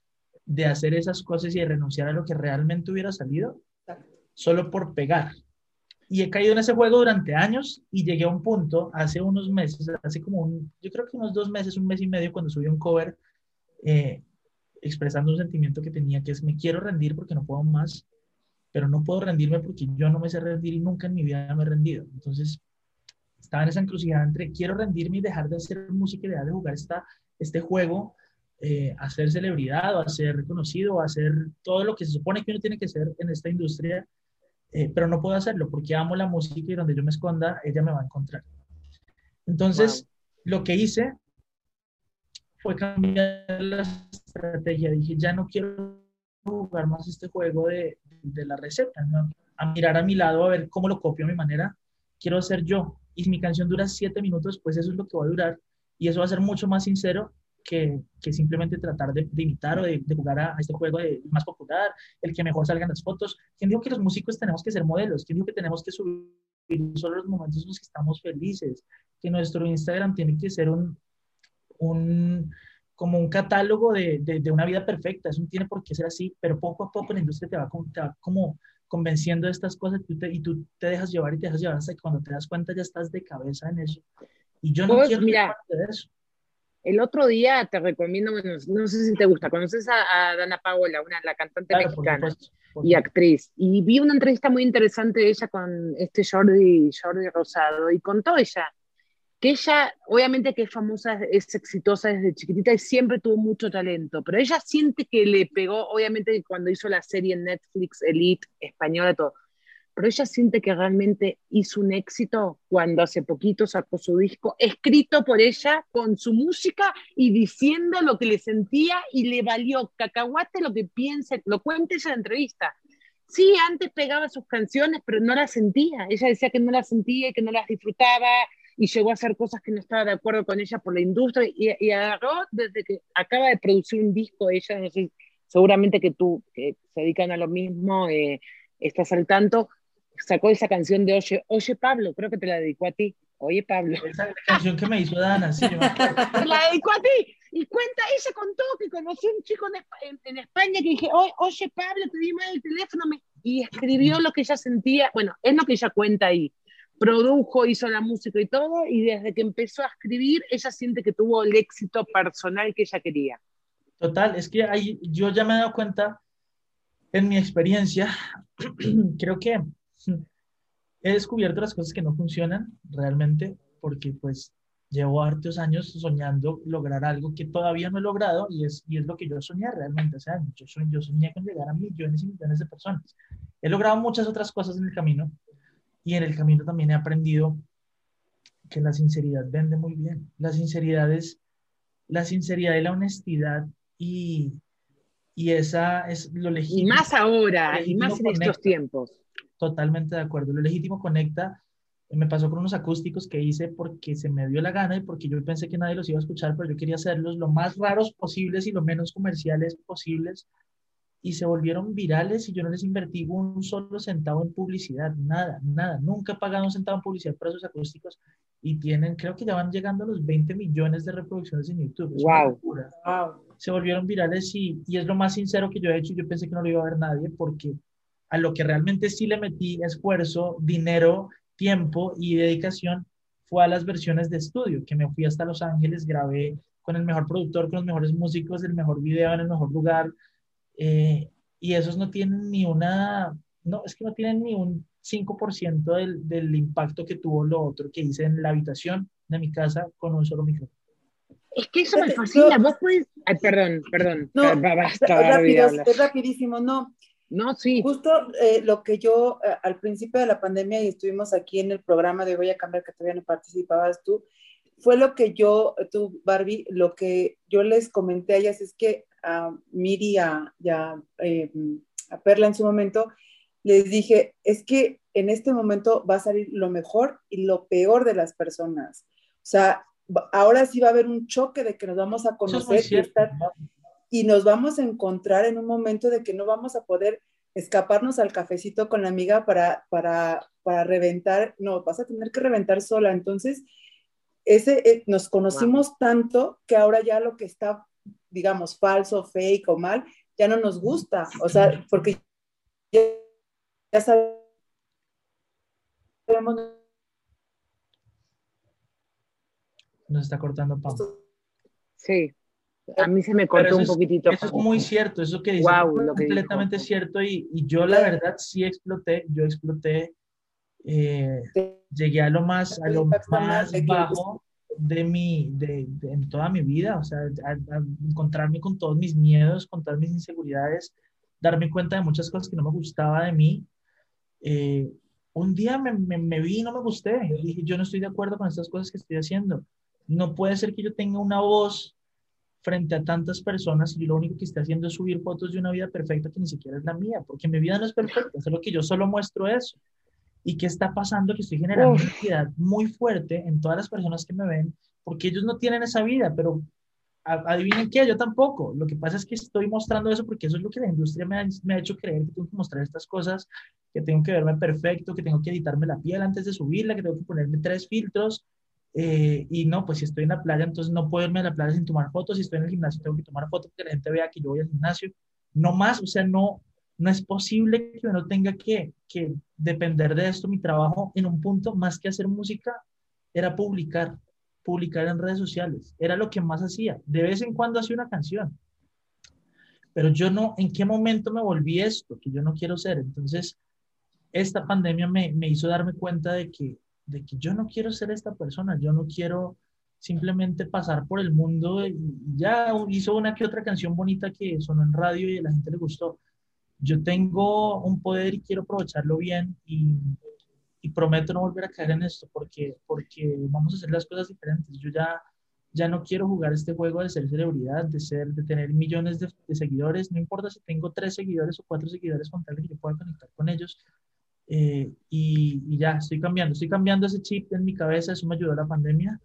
de hacer esas cosas y de renunciar a lo que realmente hubiera salido solo por pegar. Y he caído en ese juego durante años y llegué a un punto hace unos meses, hace como un, yo creo que unos dos meses, un mes y medio, cuando subí un cover eh, expresando un sentimiento que tenía, que es me quiero rendir porque no puedo más, pero no puedo rendirme porque yo no me sé rendir y nunca en mi vida me he rendido. Entonces, estaba en esa encrucijada entre quiero rendirme y dejar de hacer música y dejar de jugar esta, este juego, eh, a ser celebridad o a ser reconocido o hacer todo lo que se supone que uno tiene que ser en esta industria, eh, pero no puedo hacerlo porque amo la música y donde yo me esconda, ella me va a encontrar. Entonces, lo que hice fue cambiar la estrategia. Dije, ya no quiero jugar más este juego de, de la receta, ¿no? a mirar a mi lado, a ver cómo lo copio a mi manera. Quiero hacer yo. Y si mi canción dura siete minutos, pues eso es lo que va a durar. Y eso va a ser mucho más sincero que, que simplemente tratar de, imitar o de, jugar a, este juego de, más popular, el que mejor salgan las fotos. ¿Quién dijo que los músicos tenemos que ser modelos? ¿Quién dijo que tenemos que subir solo los momentos en los que estamos felices? Que nuestro Instagram tiene que ser un, un como un catálogo de, de, una vida perfecta. Eso no tiene por qué ser así, pero poco a poco la industria te va, te va como convenciendo de estas cosas y tú, te, y tú te dejas llevar y te dejas llevar hasta que cuando te das cuenta ya estás de cabeza en eso. Y yo no quiero mira, de eso. El otro día te recomiendo, no sé si te gusta, conoces a, Dana Paola, una, la cantante mexicana y actriz, y vi una entrevista muy interesante de ella con este Jordi, Jordi Rosado, y contó ella que ella, obviamente que es famosa, es exitosa desde chiquitita y siempre tuvo mucho talento, pero ella siente que le pegó, obviamente cuando hizo la serie en Netflix, Elite, española, todo, pero ella siente que realmente hizo un éxito cuando hace poquito sacó su disco, escrito por ella, con su música y diciendo lo que le sentía y le valió cacahuate lo que piensa, lo cuenta ella en la entrevista. Sí, antes pegaba sus canciones, pero no las sentía. Ella decía que no las sentía y que no las disfrutaba, y llegó a hacer cosas que no estaba de acuerdo con ella por la industria y, agarró desde que acaba de producir un disco, ella, seguramente que tú, que se dedican a lo mismo, eh, estás al tanto, sacó esa canción de Oye, Oye Pablo, creo que te la dedicó a ti. Oye Pablo. Esa canción que me hizo Dana, sí, La dedicó a ti. Y cuenta, ella contó que conoció a un chico en, España que dije, oye, oye Pablo, te di mal el teléfono, y escribió lo que ella sentía, bueno, es lo que ella cuenta ahí produjo, hizo la música y todo, y desde que empezó a escribir, ella siente que tuvo el éxito personal que ella quería. Total, es que ahí yo ya me he dado cuenta en mi experiencia, (clears throat) creo que he descubierto las cosas que no funcionan realmente, porque pues llevo hartos años soñando lograr algo que todavía no he logrado y es, y es lo que yo soñé realmente o sea, Yo, soñé, yo soñé con llegar a millones y millones de personas. He logrado muchas otras cosas en el camino, y en el camino también he aprendido que la sinceridad vende muy bien. La sinceridad es la sinceridad y la honestidad y, y esa es lo legítimo. Y más ahora, y más en estos tiempos. Totalmente de acuerdo. Lo legítimo conecta. Me pasó con unos acústicos que hice porque se me dio la gana y porque yo pensé que nadie los iba a escuchar, pero yo quería hacerlos lo más raros posibles y lo menos comerciales posibles y se volvieron virales y yo no les invertí un solo centavo en publicidad, nada, nada. Nunca he pagado un centavo en publicidad para esos acústicos y tienen, creo que ya van llegando a los 20 millones de reproducciones en YouTube. wow. Se volvieron virales y, y es lo más sincero que yo he hecho. Yo pensé que no lo iba a ver nadie porque a lo que realmente sí le metí esfuerzo, dinero, tiempo y dedicación fue a las versiones de estudio, que me fui hasta Los Ángeles, grabé con el mejor productor, con los mejores músicos, el mejor video en el mejor lugar, eh, y esos no tienen ni una, no, es que no tienen ni un 5% del, del impacto que tuvo lo otro que hice en la habitación de mi casa con un solo micrófono. Es que eso me fascina. Vos puedes. Ay, perdón, perdón. No, rápido, es rapidísimo. No, no, sí. Justo eh, lo que yo eh, al principio de la pandemia y estuvimos aquí en el programa de Voy a cambiar, que todavía no participabas tú, fue lo que yo, tú, Barbie, lo que yo les comenté a ellas es que a Miri a, eh, a, Perla en su momento, les dije, es que en este momento va a salir lo mejor y lo peor de las personas. O sea, ahora sí va a haber un choque de que nos vamos a conocer y, y nos vamos a encontrar en un momento de que no vamos a poder escaparnos al cafecito con la amiga para, para, para reventar, no, vas a tener que reventar sola. Entonces, ese, eh, nos conocimos tanto que ahora ya lo que está, digamos, falso, fake o mal, ya no nos gusta. O sea, porque ya, ya sabemos. Nos está cortando Pam. Sí. A mí se me cortó un poquitito. Eso es muy cierto, eso que dice es completamente cierto y, y, yo la verdad sí exploté, yo exploté, eh, llegué a lo más, a lo más bajo de mi, de, en toda mi vida, o sea, a, encontrarme con todos mis miedos, con todas mis inseguridades, darme cuenta de muchas cosas que no me gustaba de mí. Eh, un día me, me, me, vi y no me gusté, dije, yo no estoy de acuerdo con estas cosas que estoy haciendo. No puede ser que yo tenga una voz frente a tantas personas y lo único que está haciendo es subir fotos de una vida perfecta que ni siquiera es la mía, porque mi vida no es perfecta, es lo que yo solo muestro eso. ¿Y qué está pasando? Que estoy generando una ansiedad muy fuerte en todas las personas que me ven, porque ellos no tienen esa vida, pero adivinen qué, yo tampoco. Lo que pasa es que estoy mostrando eso porque eso es lo que la industria me ha, me ha hecho creer que tengo que mostrar estas cosas, que tengo que verme perfecto, que tengo que editarme la piel antes de subirla, que tengo que ponerme tres filtros, eh, y no, pues si estoy en la playa, entonces no puedo irme a la playa sin tomar fotos. Si estoy en el gimnasio, tengo que tomar fotos que la gente vea que yo voy al gimnasio. No más, o sea, no, no es posible que uno tenga que, que depender de esto. Mi trabajo en un punto, más que hacer música, era publicar, publicar en redes sociales. Era lo que más hacía. De vez en cuando hacía una canción. Pero yo no, ¿en qué momento me volví esto? Que yo no quiero ser. Entonces, esta pandemia me, me hizo darme cuenta de que de que yo no quiero ser esta persona, yo no quiero simplemente pasar por el mundo y ya hizo una que otra canción bonita que sonó en radio y a la gente le gustó. Yo tengo un poder y quiero aprovecharlo bien y, y prometo no volver a caer en esto porque, porque vamos a hacer las cosas diferentes. Yo ya, ya no quiero jugar este juego de ser celebridad, de, ser, de tener millones de, de seguidores, no importa si tengo tres seguidores o cuatro seguidores con tal que yo pueda conectar con ellos eh, y, ya, estoy cambiando, estoy cambiando ese chip en mi cabeza, eso me ayudó la pandemia.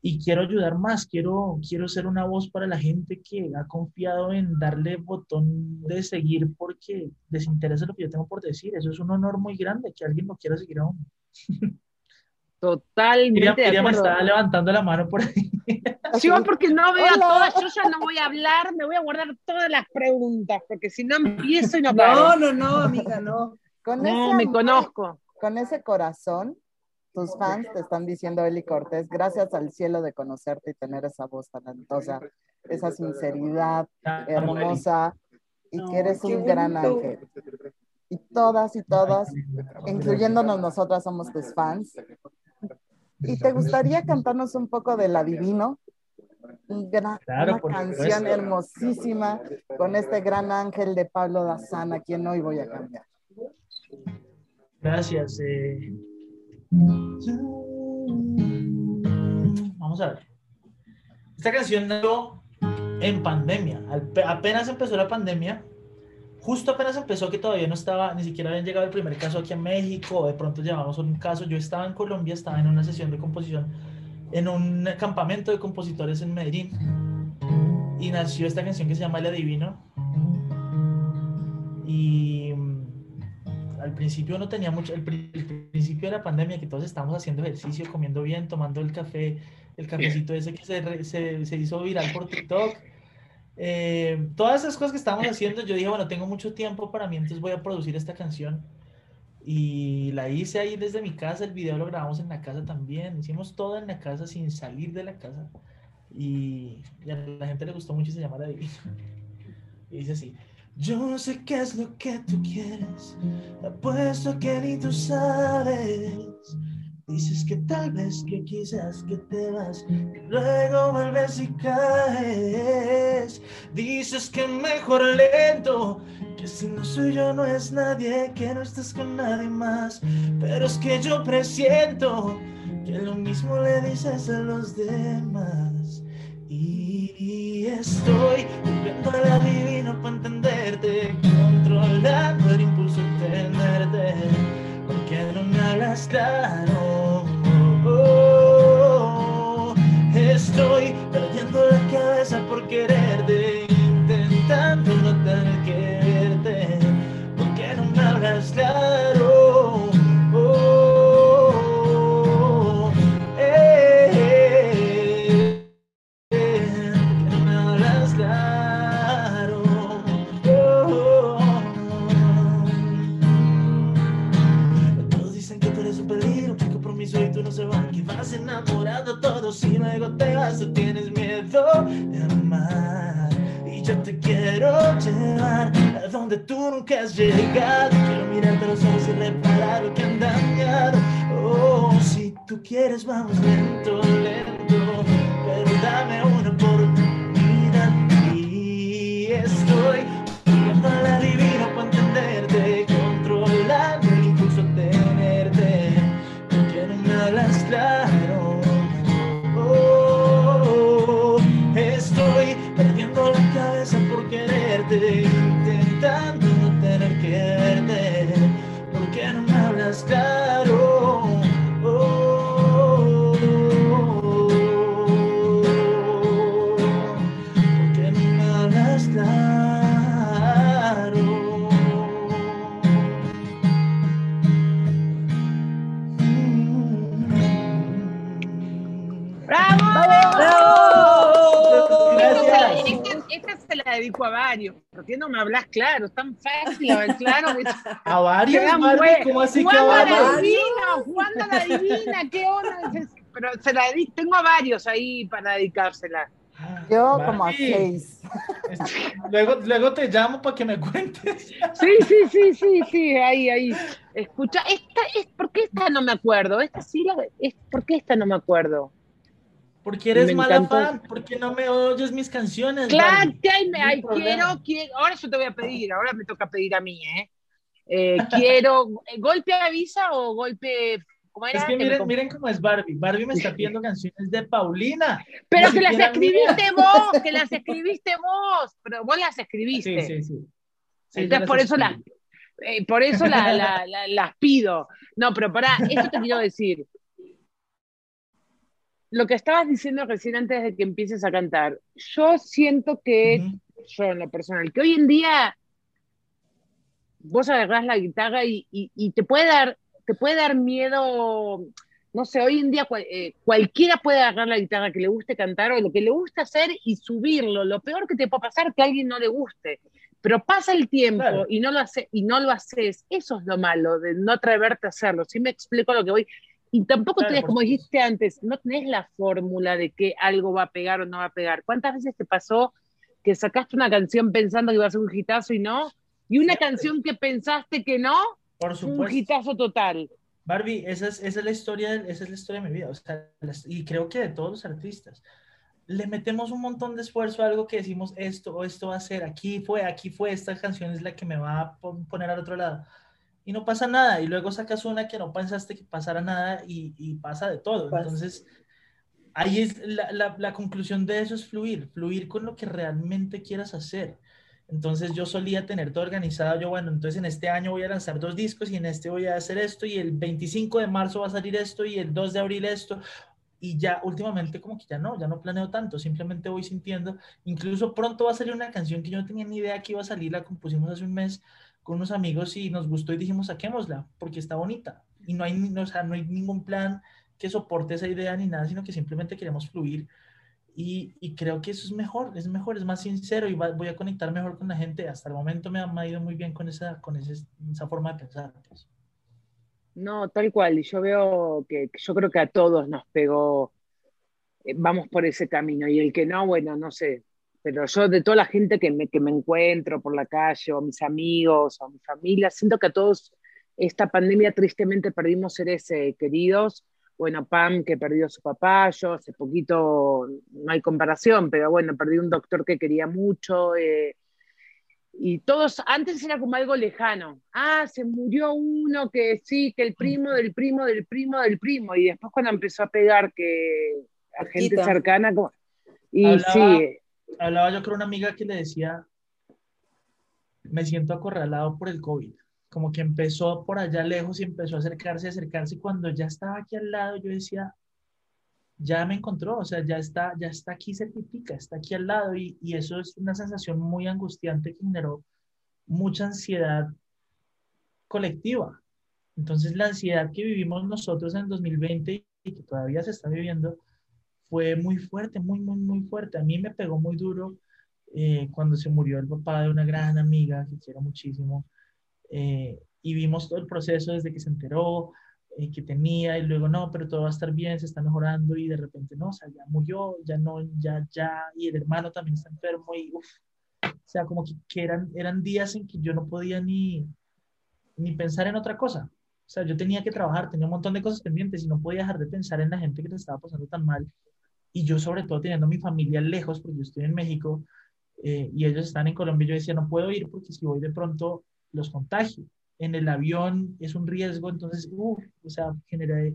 Y quiero ayudar más, quiero, quiero ser una voz para la gente que ha confiado en darle botón de seguir porque les interesa lo que yo tengo por decir. Eso es un honor muy grande que alguien lo quiera seguir a uno. (laughs) Totalmente. me estaba levantando la mano por ahí. (laughs) Sí, porque no veo todas, yo ya no voy a hablar, me voy a guardar todas las preguntas, porque si no empiezo y no (laughs) paro. No, no, no, amiga, no. Con no, me conozco. Con ese corazón, tus fans te están diciendo, Eli Cortés, gracias al cielo de conocerte y tener esa voz talentosa, esa sinceridad hermosa y que eres un gran ángel. Y todas y todas, incluyéndonos nosotras, somos tus fans. ¿Y te gustaría cantarnos un poco del Adivino? Una, una canción hermosísima con este gran ángel de Pablo Dazán, a quien hoy voy a cambiar. Gracias. Eh. Vamos a ver. Esta canción nació en pandemia. Apenas empezó la pandemia, justo apenas empezó que todavía no estaba, ni siquiera habían llegado el primer caso aquí en México, de pronto llevamos un caso. Yo estaba en Colombia, estaba en una sesión de composición, en un campamento de compositores en Medellín, y nació esta canción que se llama El Adivino. Y al principio no tenía mucho, el, principio de la pandemia que todos estábamos haciendo ejercicio, comiendo bien, tomando el café, el cafecito ese que se, se, se hizo viral por TikTok. Eh, todas esas cosas que estábamos haciendo, yo dije, bueno, tengo mucho tiempo para mí, entonces voy a producir esta canción. Y la hice ahí desde mi casa, el video lo grabamos en la casa también, hicimos todo en la casa sin salir de la casa. Y, a la gente le gustó mucho y se llama. (laughs) Y dice así. Yo no sé qué es lo que tú quieres, apuesto que ni tú sabes. Dices que tal vez que quizás que te vas, que luego vuelves y caes. Dices que mejor lento, que si no soy yo no es nadie, que no estás con nadie más. Pero es que yo presiento que lo mismo le dices a los demás. Y estoy volviendo a la divina para entenderte, controlando el tú nunca has llegado. Quiero mirarte los ojos y reparar lo que han dañado. Oh, si tú quieres, vamos lento. Hablas claro? Es tan fácil hablar claro. que- (laughs) A varios, ¿cómo así que a Juan la varios? divina, Juan la divina, qué onda. Pero se la tengo a varios ahí para dedicársela. Yo como a seis. Luego, luego te llamo para que me cuentes. Sí, sí, sí, sí, sí, ahí, ahí. Escucha, esta es, ¿por qué esta no me acuerdo? Esta sí, la, es, ¿por qué esta no me acuerdo? Porque eres Me mala encantó. fan, porque no me oyes mis canciones. Claro, ay, quiero, quiero, ahora yo te voy a pedir, ahora me toca pedir a mí, ¿eh? Eh, (laughs) quiero, eh, ¿golpe avisa o golpe, cómo era? Es que miren, cómo es Barbie. Barbie me está pidiendo canciones de Paulina. Pero que las escribiste vos, que las (laughs) escribiste vos, pero vos las escribiste. Sí, sí, sí. Entonces las por eso las, escribí. eh, por eso la- la- (laughs) la- las pido. No, pero pará, esto te quiero decir. Lo que estabas diciendo recién antes de que empieces a cantar, yo siento que, yo en lo personal, que hoy en día vos agarrás la guitarra y, y- y te puede dar, te puede dar miedo, no sé, hoy en día cual- eh, cualquiera puede agarrar la guitarra que le guste cantar o lo que le gusta hacer y subirlo. Lo peor que te puede pasar es que a alguien no le guste. Pero pasa el tiempo Claro. y no lo hace, y no lo haces. Eso es lo malo de no atreverte a hacerlo. Si me explico lo que voy. Y tampoco Claro, tenés, como dijiste antes, no tenés la fórmula de que algo va a pegar o no va a pegar. ¿Cuántas veces te pasó que sacaste una canción pensando que iba a ser un hitazo y no? Y una Siempre. canción que pensaste que no, Por un supuesto. hitazo total. Barbie, esa es, esa es la historia, esa es la historia de mi vida, o sea, las- y creo que de todos los artistas. Le metemos un montón de esfuerzo a algo que decimos esto o esto va a ser, aquí fue, aquí fue, esta canción es la que me va a pon- poner al otro lado. Y no pasa nada, y luego sacas una que no pensaste que pasara nada y, y pasa de todo. Entonces, ahí es la, la, la conclusión de eso es fluir, fluir con lo que realmente quieras hacer. Entonces yo solía tener todo organizado, yo bueno, entonces en este año voy a lanzar dos discos y en este voy a hacer esto y el 25 de marzo va a salir esto y el 2 de abril esto y ya últimamente como que ya no, ya no planeo tanto, simplemente voy sintiendo, incluso pronto va a salir una canción que yo no tenía ni idea que iba a salir, la compusimos hace un mes con unos amigos y nos gustó y dijimos saquémosla porque está bonita y no hay, no, o sea, no hay ningún plan que soporte esa idea ni nada, sino que simplemente queremos fluir y, y creo que eso es mejor, es mejor, es más sincero y va- voy a conectar mejor con la gente. Hasta el momento me ha, ido muy bien con esa, con ese- esa forma de pensar. pues. No, tal cual. Y yo veo que, que yo creo que a todos nos pegó, eh, vamos por ese camino. Y el que no, bueno, no sé. Pero yo de toda la gente que me, que me encuentro por la calle, o mis amigos, o mi familia, siento que a todos esta pandemia tristemente perdimos seres eh, queridos. Bueno, Pam que perdió a su papá, yo hace poquito, no hay comparación, pero bueno, perdí un doctor que quería mucho. eh, y todos, antes era como algo lejano. Ah, se murió uno que sí, que el primo del primo del primo del primo. Y después cuando empezó a pegar que a gente cercana, como... y Hablaba- sí, Hablaba yo con una amiga que le decía, me siento acorralado por el COVID. Como que empezó por allá lejos y empezó a acercarse, acercarse. Cuando ya estaba aquí al lado, yo decía, ya me encontró, o sea, ya está, ya está aquí cerquitica, está aquí al lado. Y, y eso es una sensación muy angustiante que generó mucha ansiedad colectiva. Entonces, la ansiedad que vivimos nosotros en 2020 y que todavía se está viviendo fue muy fuerte, muy, muy, muy fuerte. A mí me pegó muy duro eh, cuando se murió el papá de una gran amiga que quiero muchísimo. eh, y vimos todo el proceso desde que se enteró, eh, que tenía y luego no, pero todo va a estar bien, se está mejorando y de repente no, o sea, ya murió, ya no, ya, ya, y el hermano también está enfermo y uff, o sea, como que, que, eran, eran días en que yo no podía ni, ni pensar en otra cosa. O sea, yo tenía que trabajar, tenía un montón de cosas pendientes y no podía dejar de pensar en la gente que te estaba pasando tan mal. Y yo sobre todo teniendo mi familia lejos, porque yo estoy en México eh, y ellos están en Colombia, yo decía, no puedo ir porque si voy de pronto los contagio. En el avión es un riesgo, entonces, uff, o sea, generé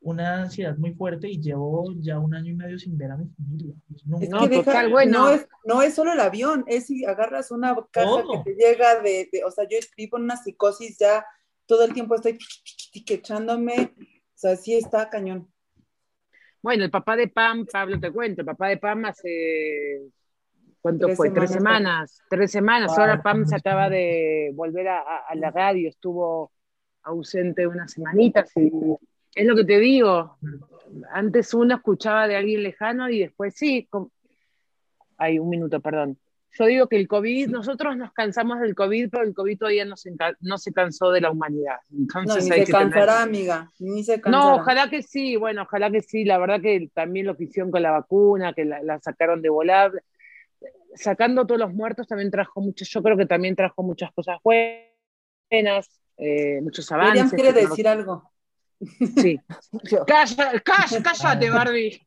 una ansiedad muy fuerte y llevo ya un año y medio sin ver a mi familia. No, es que deja, bueno. no, es, no es solo el avión, es si agarras una casa que te llega de, de, o sea, yo vivo en una psicosis ya, todo el tiempo estoy echándome, o sea, sí está cañón. Bueno, el papá de Pam, Pablo, te cuento, el papá de Pam hace, ¿cuánto fue? tres semanas, tres semanas. Ahora Pam se acaba de volver a, a, la radio, estuvo ausente unas semanitas y es lo que te digo. Antes uno escuchaba de alguien lejano y después sí. Hay un minuto, perdón. Yo digo que el COVID, nosotros nos cansamos del COVID, pero el COVID todavía no se, no se cansó de la humanidad. Entonces no, ni se cansará, amiga, ni se cansará. No, ojalá que sí, bueno, ojalá que sí. La verdad que también lo que hicieron con la vacuna, que la, sacaron de volar, sacando todos los muertos también trajo mucho, yo creo que también trajo muchas cosas buenas, eh, muchos avances. Miriam quiere decir algo. Sí. (laughs) cállate, (laughs) Barbie.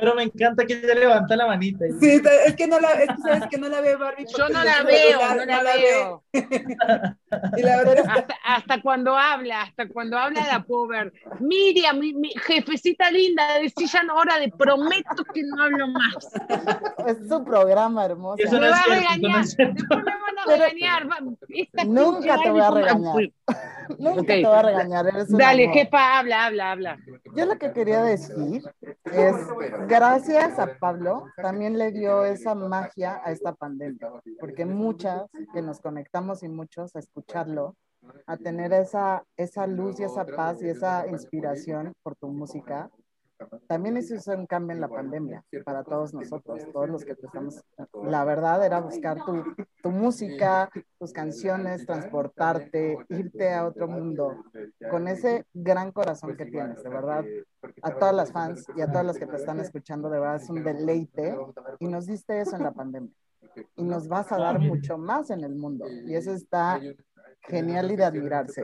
Pero me encanta que ella levanta la manita. Sí, es que no la, es que sabes que no la ve Barbie. Yo no la veo, no la, veo. (laughs) y la hasta, hasta, cuando habla, hasta cuando habla la pobre. Miriam, mi, mi, jefecita linda, decía ahora de prometo que no hablo más. Es su programa hermoso. me va a regañar, después me van a regañar. Nunca te voy a regañar. Nunca te voy a regañar. Dale, jefa, habla, habla, habla. Yo lo que quería decir es gracias a Pablo, también le dio esa magia a esta pandemia, porque muchas que nos conectamos y muchos a escucharlo, a tener esa, esa luz y esa paz y esa inspiración por tu música, también eso hizo un cambio en la pandemia para todos nosotros, todos los que estamos. La verdad era buscar tu, tu, música, tus canciones, transportarte, irte a otro mundo, con ese gran corazón que tienes, de verdad. A todas las fans y a todos los que te están escuchando, de verdad es un deleite. Y nos diste eso en la pandemia. Y nos vas a dar mucho más en el mundo. Y eso está genial y de admirarse.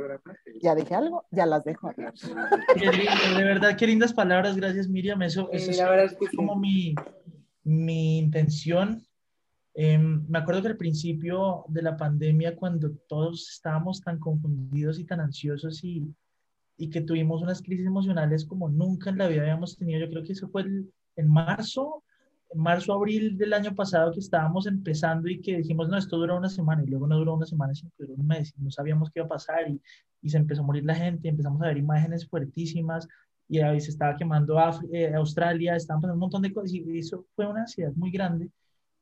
¿Ya dije algo? Ya las dejo. Qué lindo, de verdad, qué lindas palabras, gracias Miriam. Eso, eso es, como mi, mi intención. Em, me acuerdo que al principio de la pandemia, cuando todos estábamos tan confundidos y tan ansiosos y, y que tuvimos unas crisis emocionales como nunca en la vida habíamos tenido, yo creo que eso fue el, en marzo marzo, abril del año pasado que estábamos empezando y que dijimos, no, esto dura una semana y luego no duró una semana, sino que duró un mes y no sabíamos qué iba a pasar y, y se empezó a morir la gente, empezamos a ver imágenes fuertísimas y se estaba quemando eh, Australia, estaban pasando un montón de cosas y eso fue una ansiedad muy grande.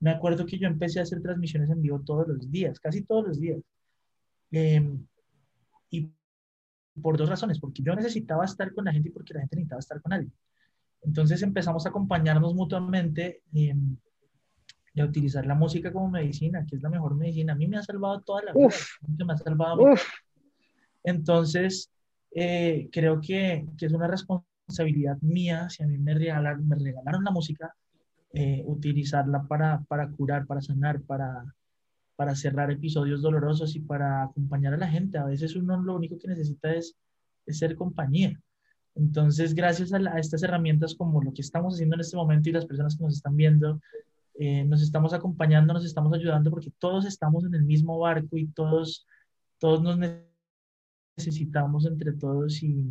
Me acuerdo que yo empecé a hacer transmisiones en vivo todos los días, casi todos los días. Em, y por dos razones, porque yo necesitaba estar con la gente y porque la gente necesitaba estar con alguien. Entonces empezamos a acompañarnos mutuamente y a utilizar la música como medicina, que es la mejor medicina. A mí me ha salvado toda la vida. Me ha salvado Entonces, eh, creo que, que, es una responsabilidad mía, si a mí me regalaron, me regalaron la música, eh, utilizarla para, para curar, para sanar, para, para cerrar episodios dolorosos y para acompañar a la gente. A veces uno lo único que necesita es, es ser compañía. Entonces, gracias a, estas herramientas como lo que estamos haciendo en este momento y las personas que nos están viendo, eh, nos estamos acompañando, nos estamos ayudando porque todos estamos en el mismo barco y todos, todos nos necesitamos entre todos y,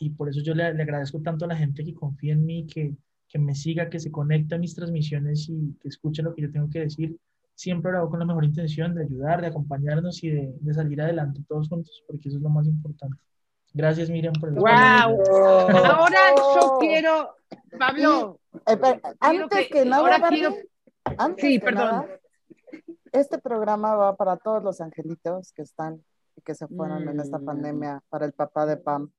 y por eso yo le, le, agradezco tanto a la gente que confía en mí, que, que me siga, que se conecta a mis transmisiones y que escuche lo que yo tengo que decir. Siempre lo hago con la mejor intención de ayudar, de acompañarnos y de, de salir adelante todos juntos, porque eso es lo más importante. Gracias, Miriam, por el ¡Wow! Ahora yo quiero, Pablo. Eh, antes que, nada, antes sí, perdón. este programa va para todos los angelitos que están y que se fueron en esta mm. pandemia, para el papá de Pam.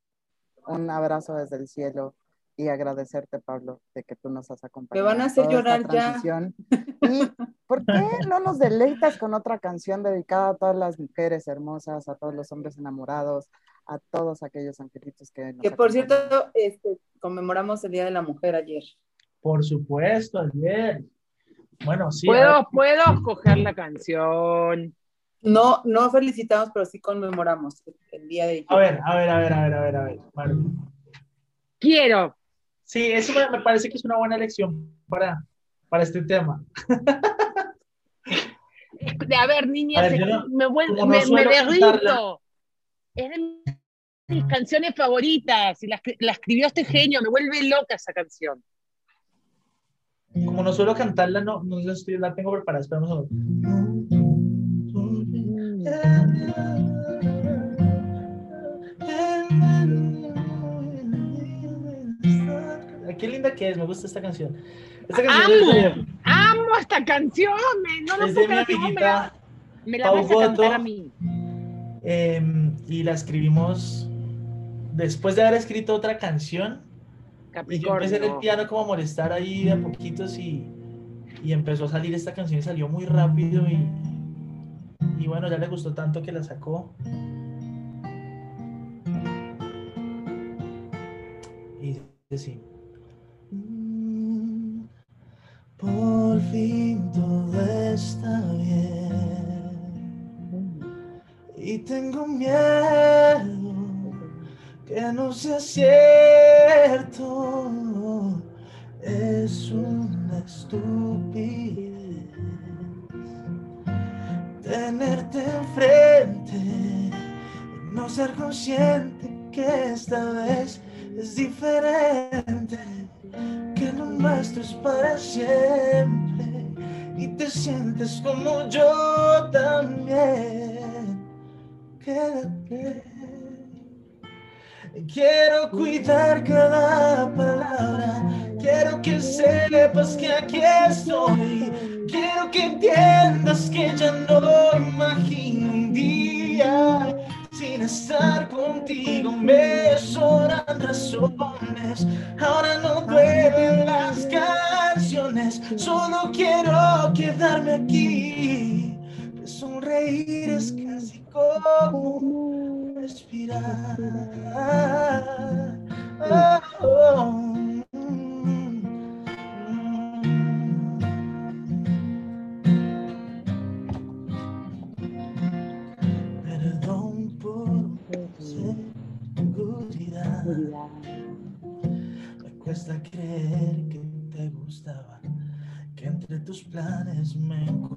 Un abrazo desde el cielo. y agradecerte, Pablo, de que tú nos has acompañado. Me van a hacer llorar ya. ¿Y por qué no nos deleitas con otra canción dedicada a todas las mujeres hermosas, a todos los hombres enamorados, a todos aquellos angelitos que nos Que por cierto, este, conmemoramos el Día de la Mujer ayer. Por supuesto, ayer. Bueno, sí. ¿Puedo, ¿puedo escoger la canción? No, no felicitamos, pero sí conmemoramos el día de A ver, a ver, a ver, a ver, a ver, a ver. Quiero. Sí, eso me, parece que es una buena elección para, para este tema. A ver, niña, me, vuelvo, me, derrito. Es de mis canciones favoritas. Y la, la, escribió este genio, me vuelve loca esa canción. Como no suelo cantarla, no, no la tengo preparada. Esperamos a ver. Qué linda que es, me gusta esta canción. Esta canción amo, amo esta canción, no lo puedo creer, me la, me la vas a cantar a mí. Em, y la escribimos después de haber escrito otra canción. Y yo empecé en el piano como a molestar ahí de a poquitos y, y empezó a salir esta canción y salió muy rápido y, y bueno, ya le gustó tanto que la sacó. Y sí. Mm, por fin todo está bien. Y tengo miedo que no sea cierto. Es una estupidez tenerte enfrente y no ser consciente que esta vez es diferente, que lo nuestro es para siempre y te sientes como yo también. Quédate. Quiero cuidar cada palabra, quiero que sepas que aquí estoy Quiero que entiendas que ya no imagino un día sin estar contigo. Me sobran razones, ahora no duelen las canciones. Solo quiero quedarme aquí. sonreír es casi como respirar. Oh, Me cuesta creer que te gustaba, que entre tus planes me encontraba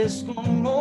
te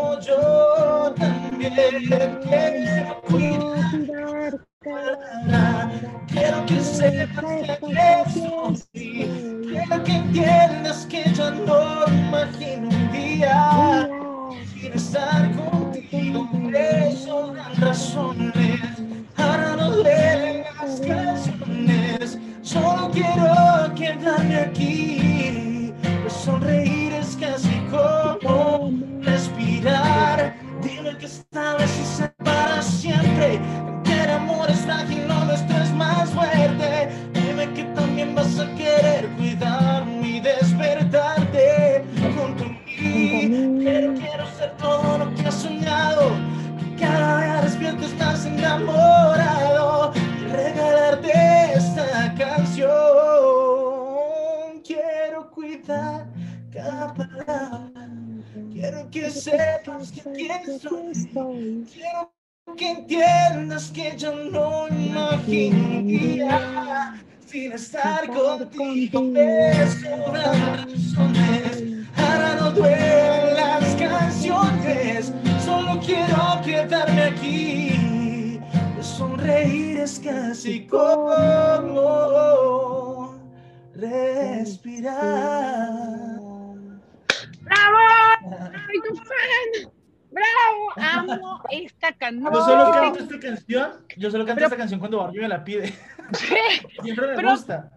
solo canto esta canción cuando Barbie me la pide. (laughs) Sí, (laughs) Siempre me gusta.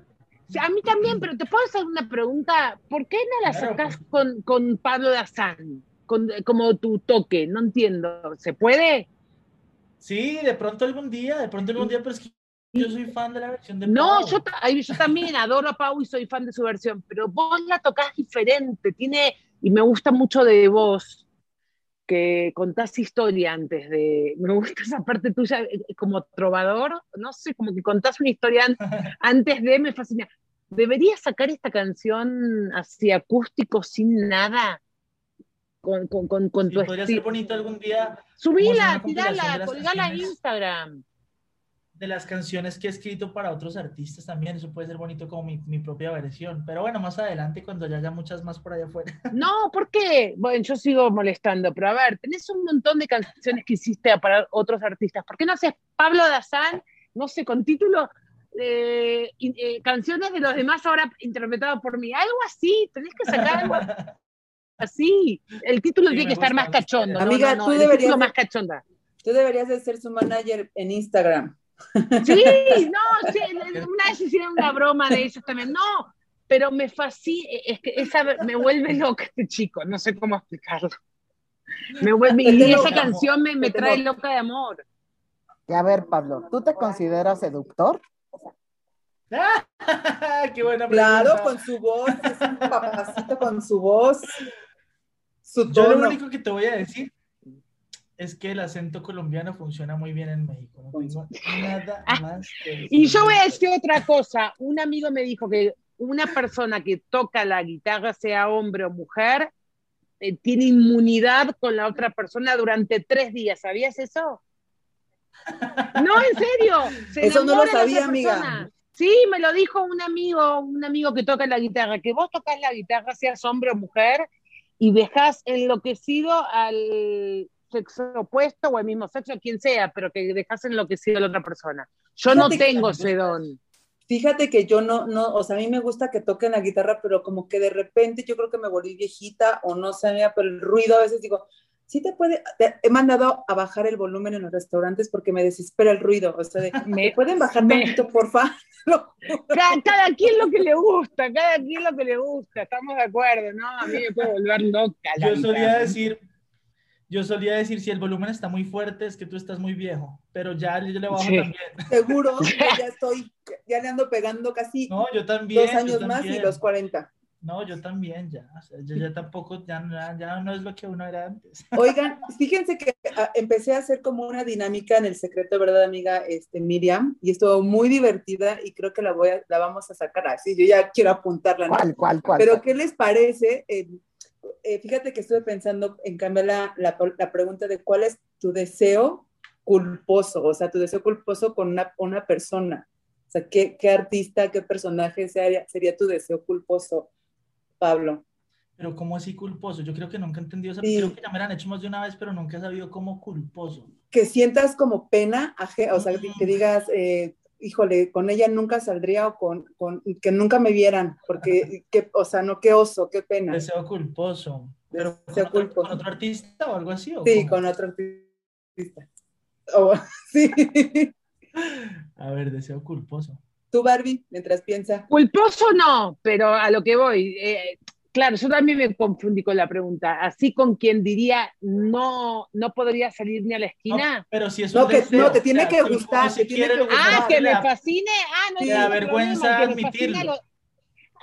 a mí también, pero te puedo hacer una pregunta. ¿Por qué no la sacas con, con Pablo Dazán? Con, como tu toque, no entiendo. ¿Se puede? Sí, de pronto algún día, de pronto algún día, pero es que yo soy fan de la versión de No, Pau. yo, yo también adoro a Pau y soy fan de su versión, pero vos la tocas diferente, tiene, y me gusta mucho de vos, que contás historia antes de, me gusta esa parte tuya eh, eh, como trovador, no sé, como que contás una historia (laughs) antes de, me fascina. ¿Deberías sacar esta canción así acústico sin nada? Con, con, con, con sí, tu podría ser bonito algún día. Subila, tirala, colgala a Instagram de las canciones que he escrito para otros artistas también. Eso puede ser bonito como mi, mi, propia versión. Pero bueno, más adelante, cuando ya haya muchas más por allá afuera. (laughs) No, ¿por qué? Bueno, yo sigo molestando, pero a ver, tenés un montón de canciones que hiciste para otros artistas. ¿Por qué no haces Pablo Dazán, no sé, con título eh, eh, canciones de los demás ahora interpretado por mí? Algo así, tenés que sacar algo así. El título sí, tiene que estar más cachondo. Amiga, no, no, tú el deberías más cachonda. Tú deberías de ser su manager en Instagram. Sí, (laughs) no, sí, una vez hicieron una broma de eso también, no, pero me fascina, es que esa me vuelve loca este chico, no sé cómo explicarlo. Me vuelve, y esa canción me, me trae loca de amor. Y a ver, Pablo, ¿tú te consideras seductor? (laughs) ¡Qué buena pregunta! Claro, con su voz, es un papacito con su voz. Su Yo lo único que te voy a decir es que el acento colombiano funciona muy bien en México. No tengo nada más que decir. Y yo voy a decir otra cosa. Un amigo me dijo que una persona que toca la guitarra, sea hombre o mujer, eh, tiene inmunidad con la otra persona durante tres días. ¿Sabías eso? (laughs) No, en serio. Se Eso no lo sabía, amiga. Sí, me lo dijo un amigo, un amigo que toca la guitarra, que vos tocas la guitarra, seas hombre o mujer, y dejas enloquecido al sexo opuesto o el mismo sexo, quien sea, pero que dejas enloquecido a la otra persona. Yo no Fíjate que- tengo ese don. Fíjate que yo no, no, o sea, a mí me gusta que toquen la guitarra, pero como que de repente yo creo que me volví viejita o no sé, amiga, pero el ruido a veces digo, sí te puede, te- he mandado a bajar el volumen en los restaurantes porque me desespera el ruido, o sea, de, Me- (laughs) ¿me pueden bajar me- tantito, porfa? (laughs) Cada, cada quien lo que le gusta, cada quien lo que le gusta, estamos de acuerdo, ¿no? A mí me puede volver loca. la Yo solía decir, yo solía decir, si el volumen está muy fuerte, es que tú estás muy viejo. Pero ya yo le bajo Sí. también. (laughs) Seguro, (laughs) ya estoy, ya le ando pegando casi No, yo también. dos yo años más y los 40. No, yo también ya. O sea, yo ya tampoco, ya, no es lo que uno era antes. (laughs) Oigan, fíjense que ah, empecé a hacer como una dinámica en el secreto, ¿verdad, amiga este, Miriam? Y estuvo muy divertida y creo que la, voy a, la vamos a sacar así. Yo ya quiero apuntarla. ¿no? ¿Cuál, cuál, cuál? Pero, ¿qué les parece? Eh, eh, fíjate que estuve pensando en cambiar la, la, la pregunta de cuál es tu deseo culposo, o sea, tu deseo culposo con una, una persona. O sea, ¿qué, qué artista, qué personaje sería, sería tu deseo culposo, Pablo? Pero ¿cómo así culposo? Yo creo que nunca he entendido. Sí. Creo que ya me la han hecho más de una vez, pero nunca he sabido cómo culposo. Que sientas como pena, o sea, que, que digas, eh, híjole, con ella nunca saldría o con, con que nunca me vieran, porque, (laughs) que, o sea, no, qué oso, qué pena. Deseo culposo. Pero Deseo con, otro, culposo. con otro artista o algo así. ¿o Sí, cómo? con otro artista. Oh, (laughs) sí. A ver, deseo culposo. Tú, Barbie, mientras piensa. Culposo no, pero a lo que voy. eh, claro, yo también me confundí con la pregunta. Así con quien diría no, no podría salir ni a la esquina. No, pero si es No, un que- deseo, no, te tiene o sea, que gustar, si te tiene que ah, gustar. que me fascine. Ah, no Sí. tengo da problema, vergüenza que me fascine admitirlo. lo-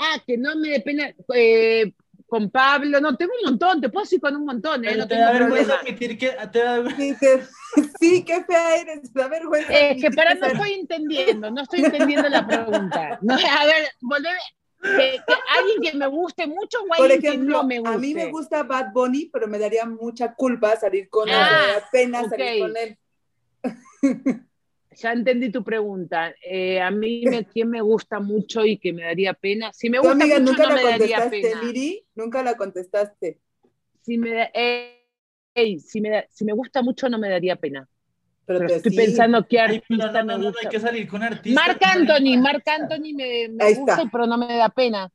Ah, que no me dé pena. eh, con Pablo, no, tengo un montón, te puedo decir con un montón, ¿eh? Pero No te tengo da vergüenza problema. admitir que te da Sí, te- (laughs) sí, qué fea eres, da vergüenza. Es que, pero no estoy entendiendo, no estoy entendiendo la pregunta. No, a ver, volveme. Que, que alguien que me guste mucho o Por alguien que ejemplo, no me guste. a mí me gusta Bad Bunny, pero me daría mucha culpa salir con él, Ah, pena salir con él. Ya entendí tu pregunta. Eh, a mí, me, (laughs) ¿quién me gusta mucho y que me daría pena? Si me gusta amiga mucho, nunca no la me daría pena. Nunca la contestaste. Si me, eh, si, me si me gusta mucho, no me daría pena. Pero, Pero te- estoy sí. pensando qué Ay, artista no, no, me no, no, gusta. hay que salir con artistas. Marc Anthony, Marc Anthony me, gusta, está. pero no me da pena.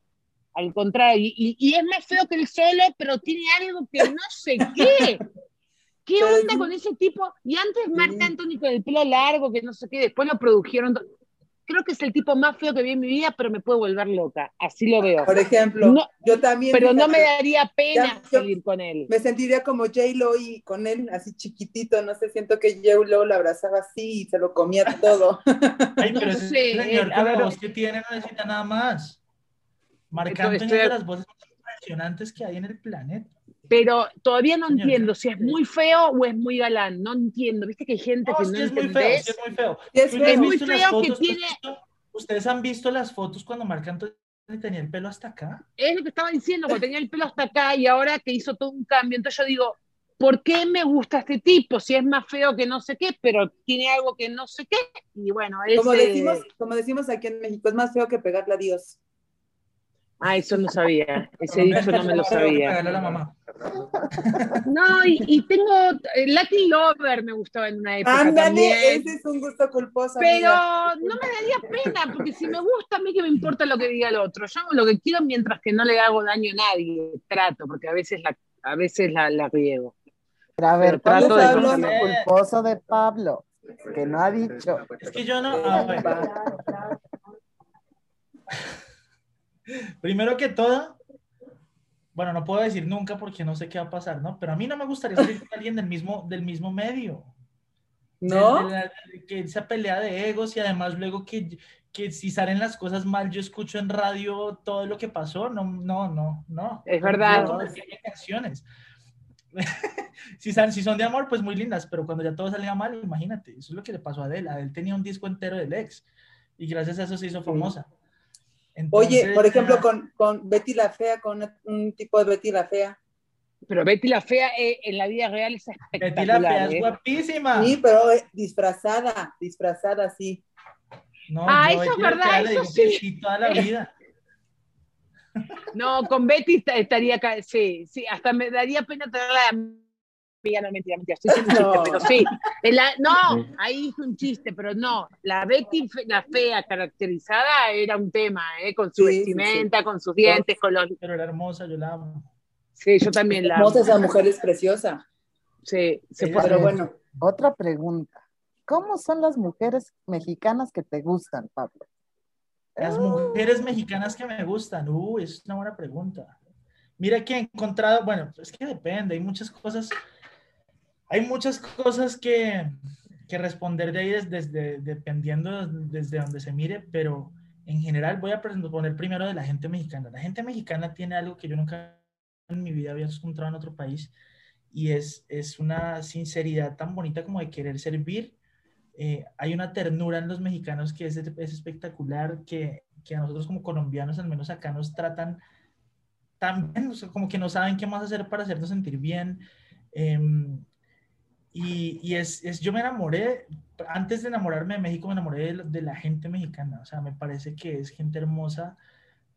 Al contrario, y, y- y es más feo que el solo, pero tiene algo que no sé qué. (laughs) ¿Qué onda con ese tipo? Y antes Marc. Anthony con el pelo largo, que no sé qué, después lo produjeron. Creo que es el tipo más feo que vi en mi vida, pero me puede volver loca. Así lo veo. Por ejemplo, yo también. Pero no me daría pena salir con él. Me sentiría como J-Lo y con él así chiquitito, no sé, siento que J-Lo lo abrazaba así y se lo comía (laughs) todo. Ay, pero ese señor con la voz que tiene no necesita nada más. Marcando una de las voces más impresionantes que hay en el planeta. Pero todavía no entiendo si es muy feo o es muy galán. No entiendo. Viste que hay gente que no es muy feo, es muy feo. Es, muy feo que tiene. ¿Ustedes han visto las fotos cuando Marc Anthony tenía el pelo hasta acá? Es lo que estaba diciendo, cuando tenía el pelo hasta acá y ahora que hizo todo un cambio. Entonces yo digo, ¿por qué me gusta este tipo? Si es más feo que no sé qué, pero tiene algo que no sé qué. Y bueno, es. Como decimos, como decimos aquí en México, es más feo que pegarle a Dios. Ah, eso no sabía. Ese dicho no me lo sabía. No, y, tengo eh, Latin Lover me gustaba en una época Ándale, también. ese es un gusto culposo. Pero no me daría pena, porque si me gusta a mí que me importa lo que diga el otro. Yo hago lo que quiero mientras que no le hago daño a nadie. Trato, porque a veces la, a veces la, la riego. Pero a ver, ¿cuál es el gusto culposo de Pablo? Que no ha dicho. Es que yo no. Primero que todo, bueno, no puedo decir nunca porque no sé qué va a pasar, ¿no? Pero a mí no me gustaría salir con alguien del mismo, del mismo medio. ¿No? que esa pelea de egos y además luego que, que si salen las cosas mal, yo escucho en radio todo lo que pasó. No, no, no, no. Es verdad. canciones. (laughs) si, son, si son de amor, pues muy lindas, pero cuando ya todo salía mal, imagínate, eso es lo que le pasó a Adele. Adele tenía un disco entero del ex y gracias a eso se hizo famosa. Oye, por ejemplo, con, con, Betty la Fea, con un tipo de Betty la Fea. Pero Betty la Fea eh, en la vida real es espectacular. Betty la Fea es ¿eh? guapísima. Sí, pero eh, disfrazada, disfrazada, sí. No, ah, eso es verdad, eso sí. Toda la vida. (laughs) No, con Betty estaría, sí, sí, hasta me daría pena tenerla no, mentira, mentira, estoy (laughs) un chiste, pero sí. no, ahí hizo un chiste, pero no. La Betty, la fea caracterizada, era un tema, ¿eh? Con su vestimenta, con sus dientes, con los. Pero era hermosa, yo la amo. Sí, yo también la amo. Hermosa, esa mujer es preciosa. Sí, se puede. Pero bueno. Otra pregunta. ¿Cómo son las mujeres mexicanas que te gustan, Pablo? Las mujeres mexicanas que me gustan, uh, es una buena pregunta. Mira que he encontrado, bueno, es que depende, hay muchas cosas hay muchas cosas que, que responder de ahí desde, dependiendo desde donde se mire, pero en general voy a poner primero de la gente mexicana. La gente mexicana tiene algo que yo nunca en mi vida había encontrado en otro país y es, es una sinceridad tan bonita como de querer servir. Eh, hay una ternura en los mexicanos que es, es espectacular, que, que, a nosotros como colombianos, al menos acá, nos tratan tan bien, como que no saben qué más hacer para hacernos sentir bien. Eh, y, y es, es, yo me enamoré, antes de enamorarme de México, me enamoré de, la gente mexicana. O sea, me parece que es gente hermosa,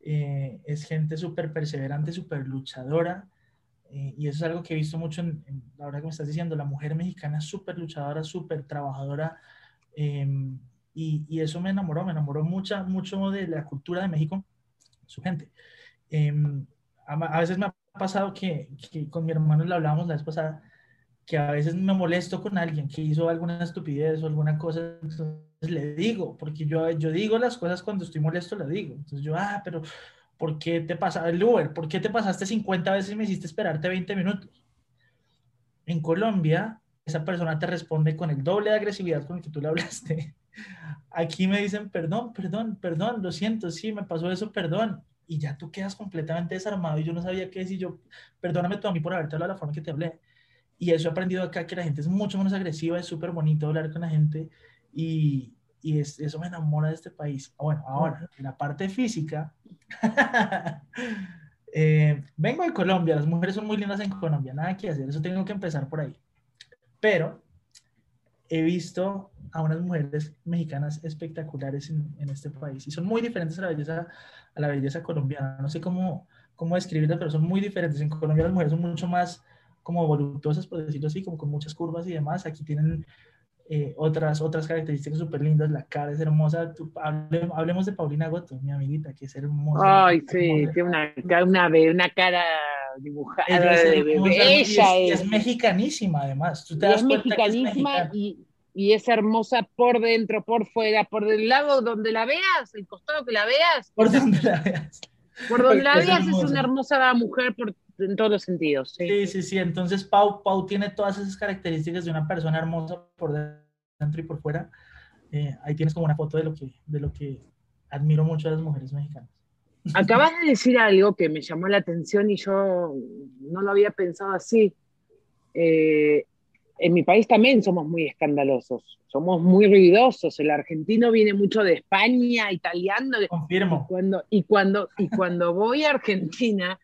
eh, es gente súper perseverante, súper luchadora. Eh, y eso es algo que he visto mucho en, la hora que me estás diciendo. La mujer mexicana es súper luchadora, súper trabajadora. Em, y, y, eso me enamoró, me enamoró mucho, mucho de la cultura de México, su gente. Em, a, a, veces me ha pasado que, que con mi hermano le hablábamos la vez pasada que a veces me molesto con alguien que hizo alguna estupidez o alguna cosa, entonces le digo, porque yo, yo digo las cosas cuando estoy molesto, le digo. Entonces yo, ah, pero ¿por qué te pasa el Uber? ¿Por qué te pasaste 50 veces y me hiciste esperarte 20 minutos? En Colombia, esa persona te responde con el doble de agresividad con el que tú le hablaste. (laughs) Aquí me dicen, perdón, perdón, perdón, lo siento, sí, me pasó eso, perdón. Y ya tú quedas completamente desarmado y yo no sabía qué decir. Yo, perdóname tú a mí por haberte hablado de la forma que te hablé y eso he aprendido acá, que la gente es mucho menos agresiva, es súper bonito hablar con la gente y, y es, eso me enamora de este país. Bueno, ahora, en la parte física, (laughs) eh, vengo de Colombia, las mujeres son muy lindas en Colombia, nada que hacer, eso tengo que empezar por ahí. Pero he visto a unas mujeres mexicanas espectaculares en, en, este país y son muy diferentes a la belleza, a la belleza colombiana. No sé cómo, cómo describirlas, pero son muy diferentes. En Colombia las mujeres son mucho más como voluptuosas, por decirlo así, como con muchas curvas y demás. Aquí tienen eh, otras, otras características súper lindas, la cara es hermosa. hablemos de Paulina Goto, mi amiguita, que es hermosa. Ay, sí, tiene una, una, una cara dibujada es, de bebé. Ella es, es, mexicanísima, además. Tú te das es mexicanísima y, y es hermosa por dentro, por fuera, por del lado donde la veas, el costado que la veas. Por donde la veas. Por donde la veas es, una hermosa mujer por, en todos los sentidos. Sí. sí, sí, Entonces Pau, Pau tiene todas esas características de una persona hermosa por dentro y por fuera. Eh, ahí tienes como una foto de lo que, de lo que admiro mucho a las mujeres mexicanas. Acabas de decir (laughs) algo que me llamó la atención y yo no lo había pensado así. Eh, en mi país también somos muy escandalosos, somos muy ruidosos. El argentino viene mucho de España, italiano. Confirmo. Y cuando, y cuando, y cuando voy a Argentina,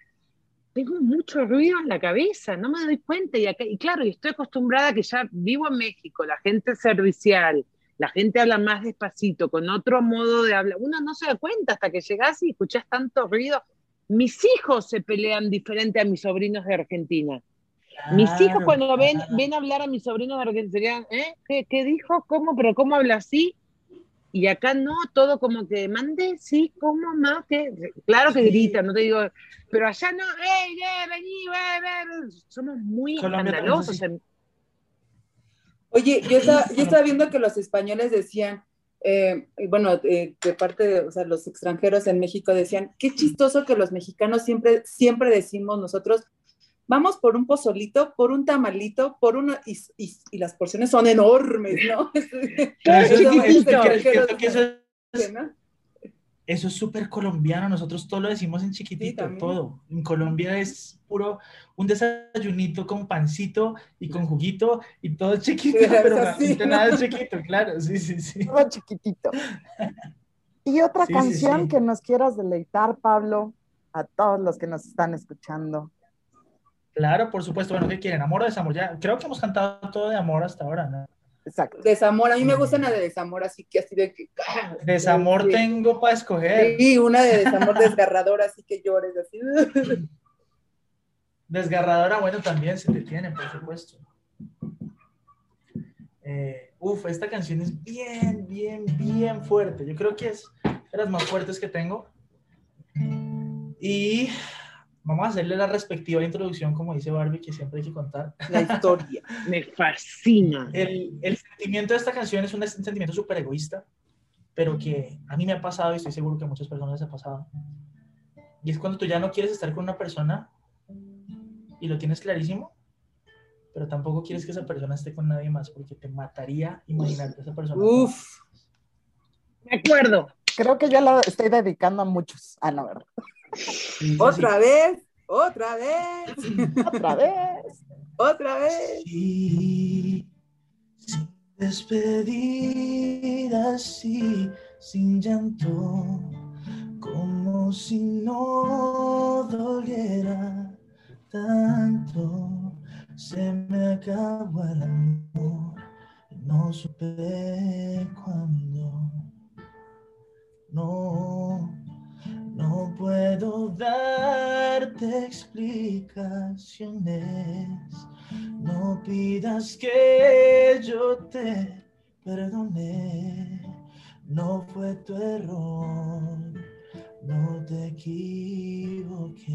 tengo mucho ruido en la cabeza, no me doy cuenta. Y, y claro, y estoy acostumbrada que ya vivo en México, la gente es servicial, la gente habla más despacito, con otro modo de hablar. Uno no se da cuenta hasta que llegas y escuchas tanto ruido. Mis hijos se pelean diferente a mis sobrinos de Argentina. mis hijos cuando ven, ven hablar a mis sobrinos de Argentina, ¿eh? ¿Qué, ¿Qué, dijo? ¿Cómo? ¿Pero cómo habla así? Y acá no, todo como que mande, sí, ¿cómo más? que Claro que gritan, no te digo, pero allá no, ¡ey, eh, vení, Somos muy escandalosos. Oye, yo estaba, yo estaba viendo que los españoles decían, eh, bueno, eh, de parte de o sea, los extranjeros en México decían, qué chistoso que los mexicanos siempre, siempre decimos nosotros, vamos por un pozolito, por un tamalito, por uno, y, y, las porciones son enormes, ¿no? Eso es súper colombiano, nosotros todo lo decimos en chiquitito, todo. En Colombia es puro un desayunito con pancito y con juguito y todo chiquito, pero nada chiquito, claro, sí, sí, sí. Todo chiquitito. (laughs) Y otra canción que nos quieras deleitar, Pablo, a todos los que nos están escuchando. Claro, por supuesto. Bueno, ¿qué quieren? ¿Amor o desamor? Ya, creo que hemos cantado todo de amor hasta ahora, ¿no? Exacto. Desamor, a mí me gusta una de desamor, así que así de que. ¡ah! Desamor tengo para escoger. Sí, una de desamor desgarradora, así que llores así. (laughs) Desgarradora, bueno, también se detiene, por supuesto. Eh, uf, esta canción es bien, bien, bien fuerte. Yo creo que es de las más fuertes que tengo. Y Vamos a hacerle la respectiva introducción, como dice Barbie, que siempre hay que contar. La historia. (laughs) Me fascina. El, el, sentimiento de esta canción es un sentimiento súper egoísta, pero que a mí me ha pasado y estoy seguro que a muchas personas les ha pasado. Y es cuando tú ya no quieres estar con una persona y lo tienes clarísimo, pero tampoco quieres que esa persona esté con nadie más porque te mataría imaginarte a esa persona. Uf. Me acuerdo. Creo que ya la estoy dedicando a muchos. Ah, no, ¿verdad? Otra vez, otra vez, otra vez, otra vez. Sí, sin despedida, sí, sin llanto, como si no doliera tanto. Se me acabó el amor no supe cuándo. No no puedo darte explicaciones. No pidas que yo te perdone. No fue tu error. No te equivoques.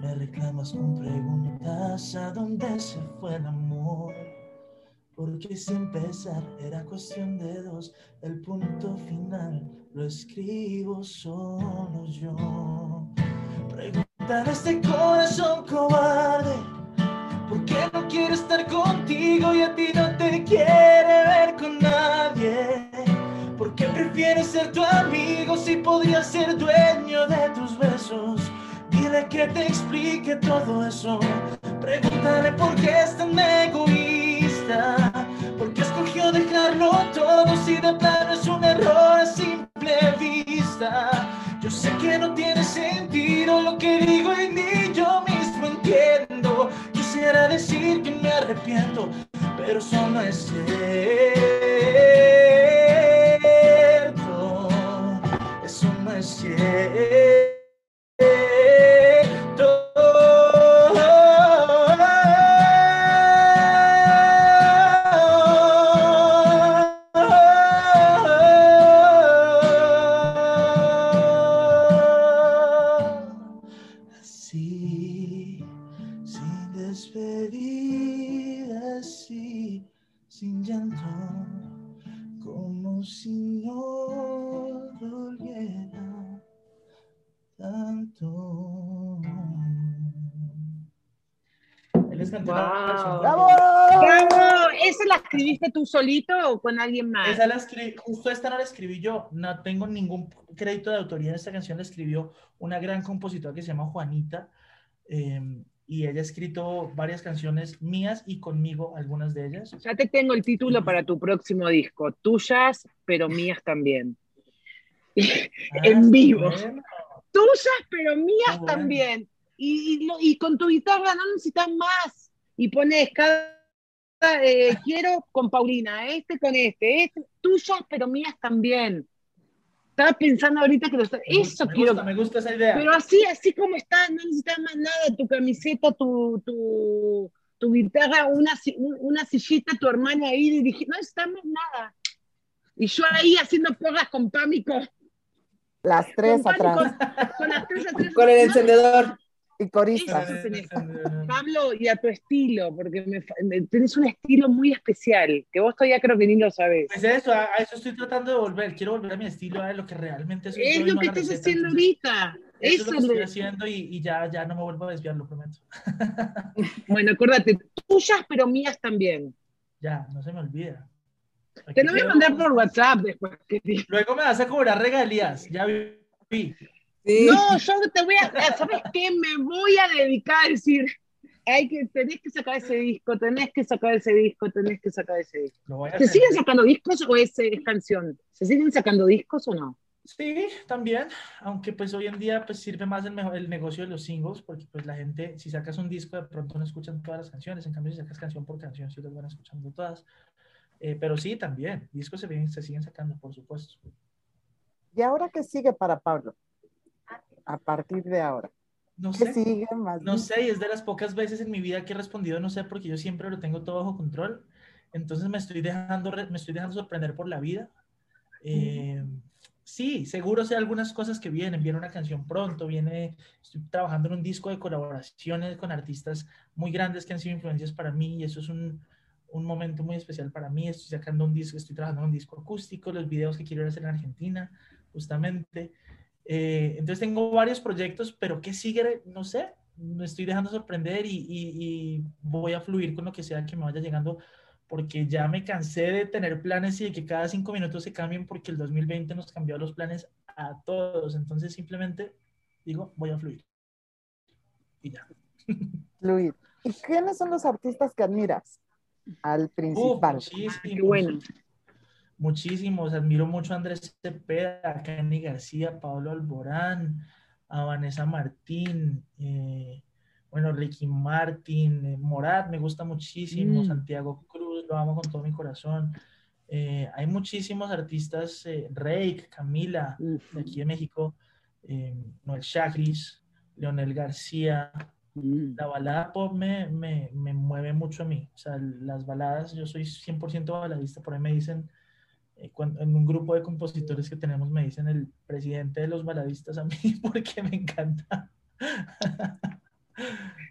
Me reclamas con preguntas a dónde se fue el amor. Porque si empezar era cuestión de dos, el punto final lo escribo solo yo. Preguntar a este corazón cobarde, ¿por qué no quiere estar contigo y a ti no te quiere ver con nadie? ¿Por qué prefieres ser tu amigo si podría ser dueño de tus besos? Dile que te explique todo eso. Pregúntale por qué es tan egoísta. ¿Por qué escogió dejarlo todo si de plano es un error así? vista. Yo sé que no tiene sentido lo que digo y ni yo mismo entiendo. Quisiera decir que me arrepiento, pero eso no es cierto. Eso no es cierto. Escribiste tú solito o con alguien más? Esa la escribí, justo esta no la escribí yo, no tengo ningún crédito de autoría en esta canción, la escribió una gran compositora que se llama Juanita, eh, y ella ha escrito varias canciones mías y conmigo, algunas de ellas. Ya te tengo el título para tu próximo disco, tuyas, pero mías también. (laughs) en Ah, vivo. bueno. Tuyas, pero mías bueno. también. Y, y lo- y con tu guitarra no necesitas más. Y pones cada, eh, quiero con Paulina, este con este, este, tuyas, pero mías también. Estaba pensando ahorita que lo está- Eso me quiero. gusta, me gusta esa idea. Pero así, así como está, no necesitas más nada, tu camiseta, tu, tu, tu guitarra, una, una sillita, tu hermana ahí dirigiendo, no necesitamos nada. Y yo ahí haciendo porras con Pámico, Las tres con, Pámico, atrás. con las tres atrás. Con el No, encendedor. Y tenés. Pablo, y a tu estilo, porque me, tenés un estilo muy especial, que vos todavía creo que ni lo sabés. Pues eso, a, a eso estoy tratando de volver. Quiero volver a mi estilo, a lo que realmente soy. Es lo que estás receta, haciendo entonces, ahorita. Eso es lo que es estoy haciendo y, y ya, ya no me vuelvo a desviar, lo prometo. (laughs) Bueno, acuérdate, tuyas, pero mías también. Ya, no se me olvida. Aquí Te lo voy a mandar por WhatsApp después. Luego me vas a cobrar regalías, ya vi. Sí. No, yo te voy a, ¿sabes qué? Me voy a dedicar a decir, hay que, tenés que sacar ese disco, tenés que sacar ese disco, tenés que sacar ese disco. ¿Se hacer. siguen sacando discos o es, es canción? ¿Se siguen sacando discos o no? Sí, también, aunque pues hoy en día pues sirve más el, mejor, el negocio de los singles, porque pues la gente, si sacas un disco, de pronto no escuchan todas las canciones, en cambio si sacas canción por canción, sí las van escuchando todas. Eh, pero sí, también, discos se, vienen- se siguen sacando, por supuesto. ¿Y ahora qué sigue para Pablo? A partir de ahora. No ¿Qué sé, sigue más? no sé, y es de las pocas veces en mi vida que he respondido, no sé, porque yo siempre lo tengo todo bajo control, entonces me estoy dejando, me estoy dejando sorprender por la vida. Eh, sí, seguro sé algunas cosas que vienen, viene una canción pronto, viene, estoy trabajando en un disco de colaboraciones con artistas muy grandes que han sido influencias para mí y eso es un, un momento muy especial para mí, estoy sacando un disco, estoy trabajando en un disco acústico, los videos que quiero hacer en Argentina, justamente. Eh, entonces tengo varios proyectos, pero ¿qué sigue? No sé, me estoy dejando sorprender y, y- y voy a fluir con lo que sea que me vaya llegando, porque ya me cansé de tener planes y de que cada cinco minutos se cambien, porque el 2020 nos cambió los planes a todos. Entonces simplemente digo, voy a fluir. Y ya. (laughs) Fluir. ¿Y quiénes son los artistas que admiras? Al principal. muchísimos, Qué bueno. Muchísimos. Admiro mucho a Andrés Cepeda, a Kenny García, Pablo Alborán, a Vanessa Martín, eh, bueno, Ricky Martin, eh, Morat, me gusta muchísimo, Mm. Santiago Cruz, lo amo con todo mi corazón. Eh, hay muchísimos artistas, Rake, Camila, Uf. de aquí de México, Noel Chagris, Leonel García, Mm. la balada pop me, me, me mueve mucho a mí. O sea, las baladas, yo soy 100% baladista. Por ahí me dicen, en un grupo de compositores que tenemos, me dicen el presidente de los baladistas a mí (laughs) porque me encanta. (laughs)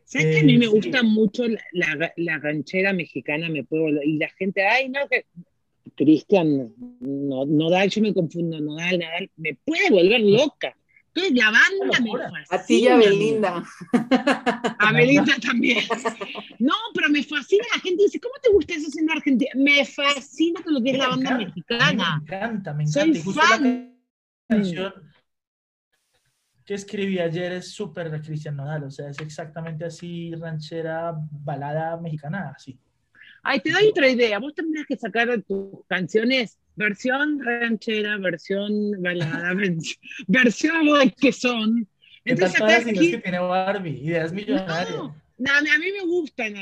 ¿Sabes que a mí Eh, me sí. gusta mucho la, la, la ranchera mexicana? Me puedo, y la gente, ay, no, que Cristian, no, Nodal, yo me confundo, Nodal, Nadal, me puede volver loca. Entonces la banda me fascina. A ti y a Belinda. A Belinda también. No, pero me fascina. La gente dice, ¿cómo te gusta eso en Argentina? Me fascina todo lo que es la banda encanta, mexicana. Me encanta, me Soy encanta. Y justo fan. la canción que escribí ayer es súper de Cristian Nodal. O sea, es exactamente así, ranchera, balada mexicana, así. Ay, te doy otra idea. Vos tendrías que sacar tus canciones versión ranchera, versión balada, (laughs) vers- versión que son. ¿Qué tal Entonces acá ideas aquí, que tiene Barbie? Ideas millonarias. no, no, a mí me gustan.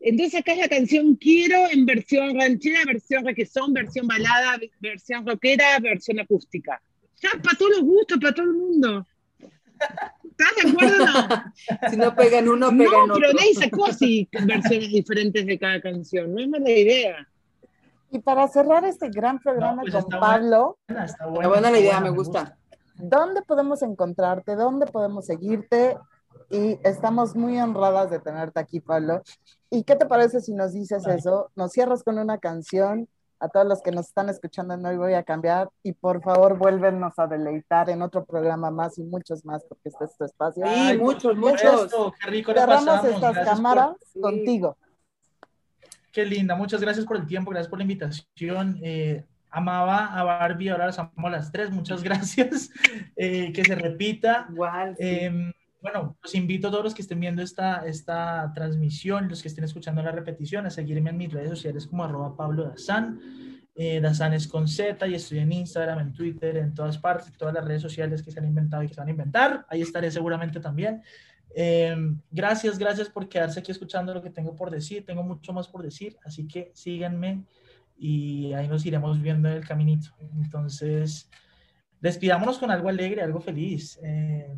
Entonces acá es la canción Quiero en versión ranchera, versión requesón, versión balada, versión rockera, versión acústica. Ya, para todos los gustos, para todo el mundo. ¿Estás de acuerdo o no? (laughs) Si no pegan uno, No, pegan pero otro. nadie sacó así versiones diferentes de cada canción. No es mala idea. Y para cerrar este gran programa pues con está Pablo, Buena, está Está buena, buena la idea, buena, me gusta. ¿dónde podemos encontrarte? ¿Dónde podemos seguirte? Y estamos muy honradas de tenerte aquí, Pablo. ¿Y qué te parece si nos dices Ay. eso? Nos cierras con una canción, a todos los que nos están escuchando en Hoy Voy a Cambiar y por favor vuélvenos a deleitar en otro programa más y muchos más porque este es tu espacio. Sí, muchos, muchos. Qué rico Cerramos estas cámaras contigo. Qué linda, muchas gracias por el tiempo, gracias por la invitación. Eh, amaba a Barbie, ahora las amo a las tres, muchas (laughs) gracias. Eh, que se repita. Igual. Em, bueno, los invito a todos los que estén viendo esta, esta transmisión, los que estén escuchando la repetición, a seguirme en mis redes sociales como arroba Pablo Dazán. Eh, Dazán es con Z y estoy en Instagram, en Twitter, en todas partes, todas las redes sociales que se han inventado y que se van a inventar. Ahí estaré seguramente también. Em, gracias, gracias por quedarse aquí escuchando lo que tengo por decir. Tengo mucho más por decir, así que síganme y ahí nos iremos viendo en el caminito. Entonces, despidámonos con algo alegre, algo feliz. Eh,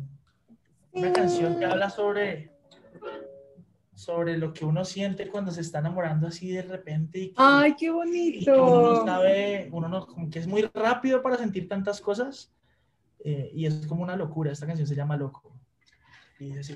una canción que habla sobre, sobre lo que uno siente cuando se está enamorando así de repente. Y ¡Ay, qué bonito! uno no sabe, uno no, como que es muy rápido para sentir tantas cosas eh, y es como una locura. Esta canción se llama Loco. Y es así.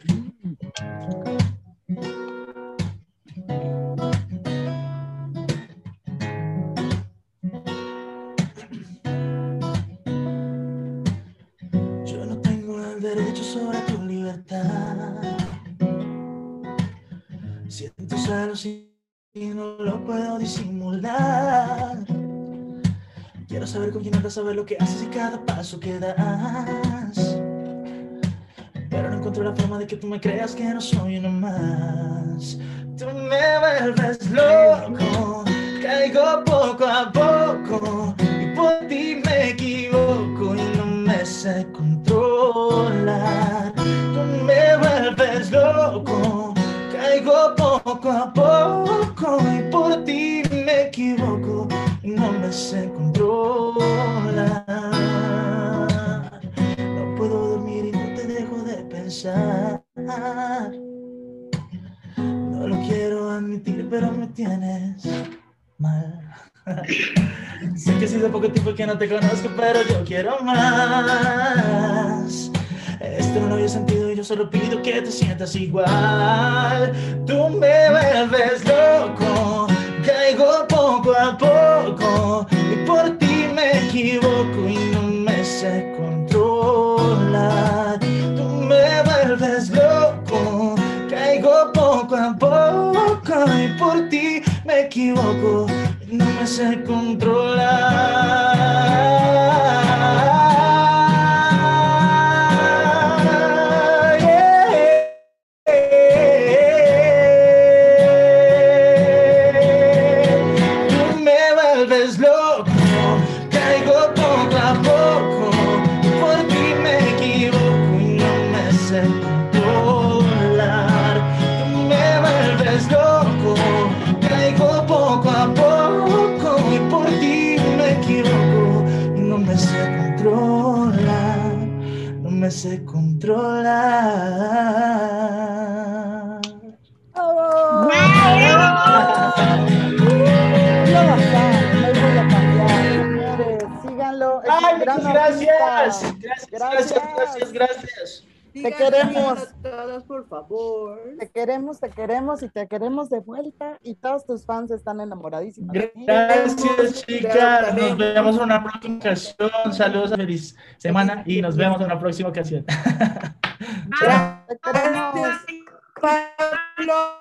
Yo no tengo el derecho sobre tu libertad. Siento celos y no lo puedo disimular. Quiero saber con quién andas, saber lo que haces y cada paso que das. Encuentro la forma de que tú me creas que no soy uno más. Tú me vuelves loco, caigo poco a poco y por ti me equivoco y no me sé controlar. Tú me vuelves loco, caigo poco a poco y por ti me equivoco y no me sé controlar. No lo quiero admitir, pero me tienes mal. (laughs) sé que ha sido poco tiempo que no te conozco, pero yo quiero más. Esto no lo había sentido y yo solo pido que te sientas igual. Tú me vuelves loco, caigo poco a poco y por ti me equivoco y no me sé y por ti me equivoco no me sé controlar. Gran gracias. Gracias, gracias, gracias, gracias. Díganle queremos. a todos, por favor. Te queremos, te queremos y te queremos de vuelta y todos tus fans están enamoradísimos. Gracias, chicas. Nos vemos en una próxima ocasión. Saludos, feliz semana y nos vemos en una próxima ocasión. (laughs) Te. Pablo.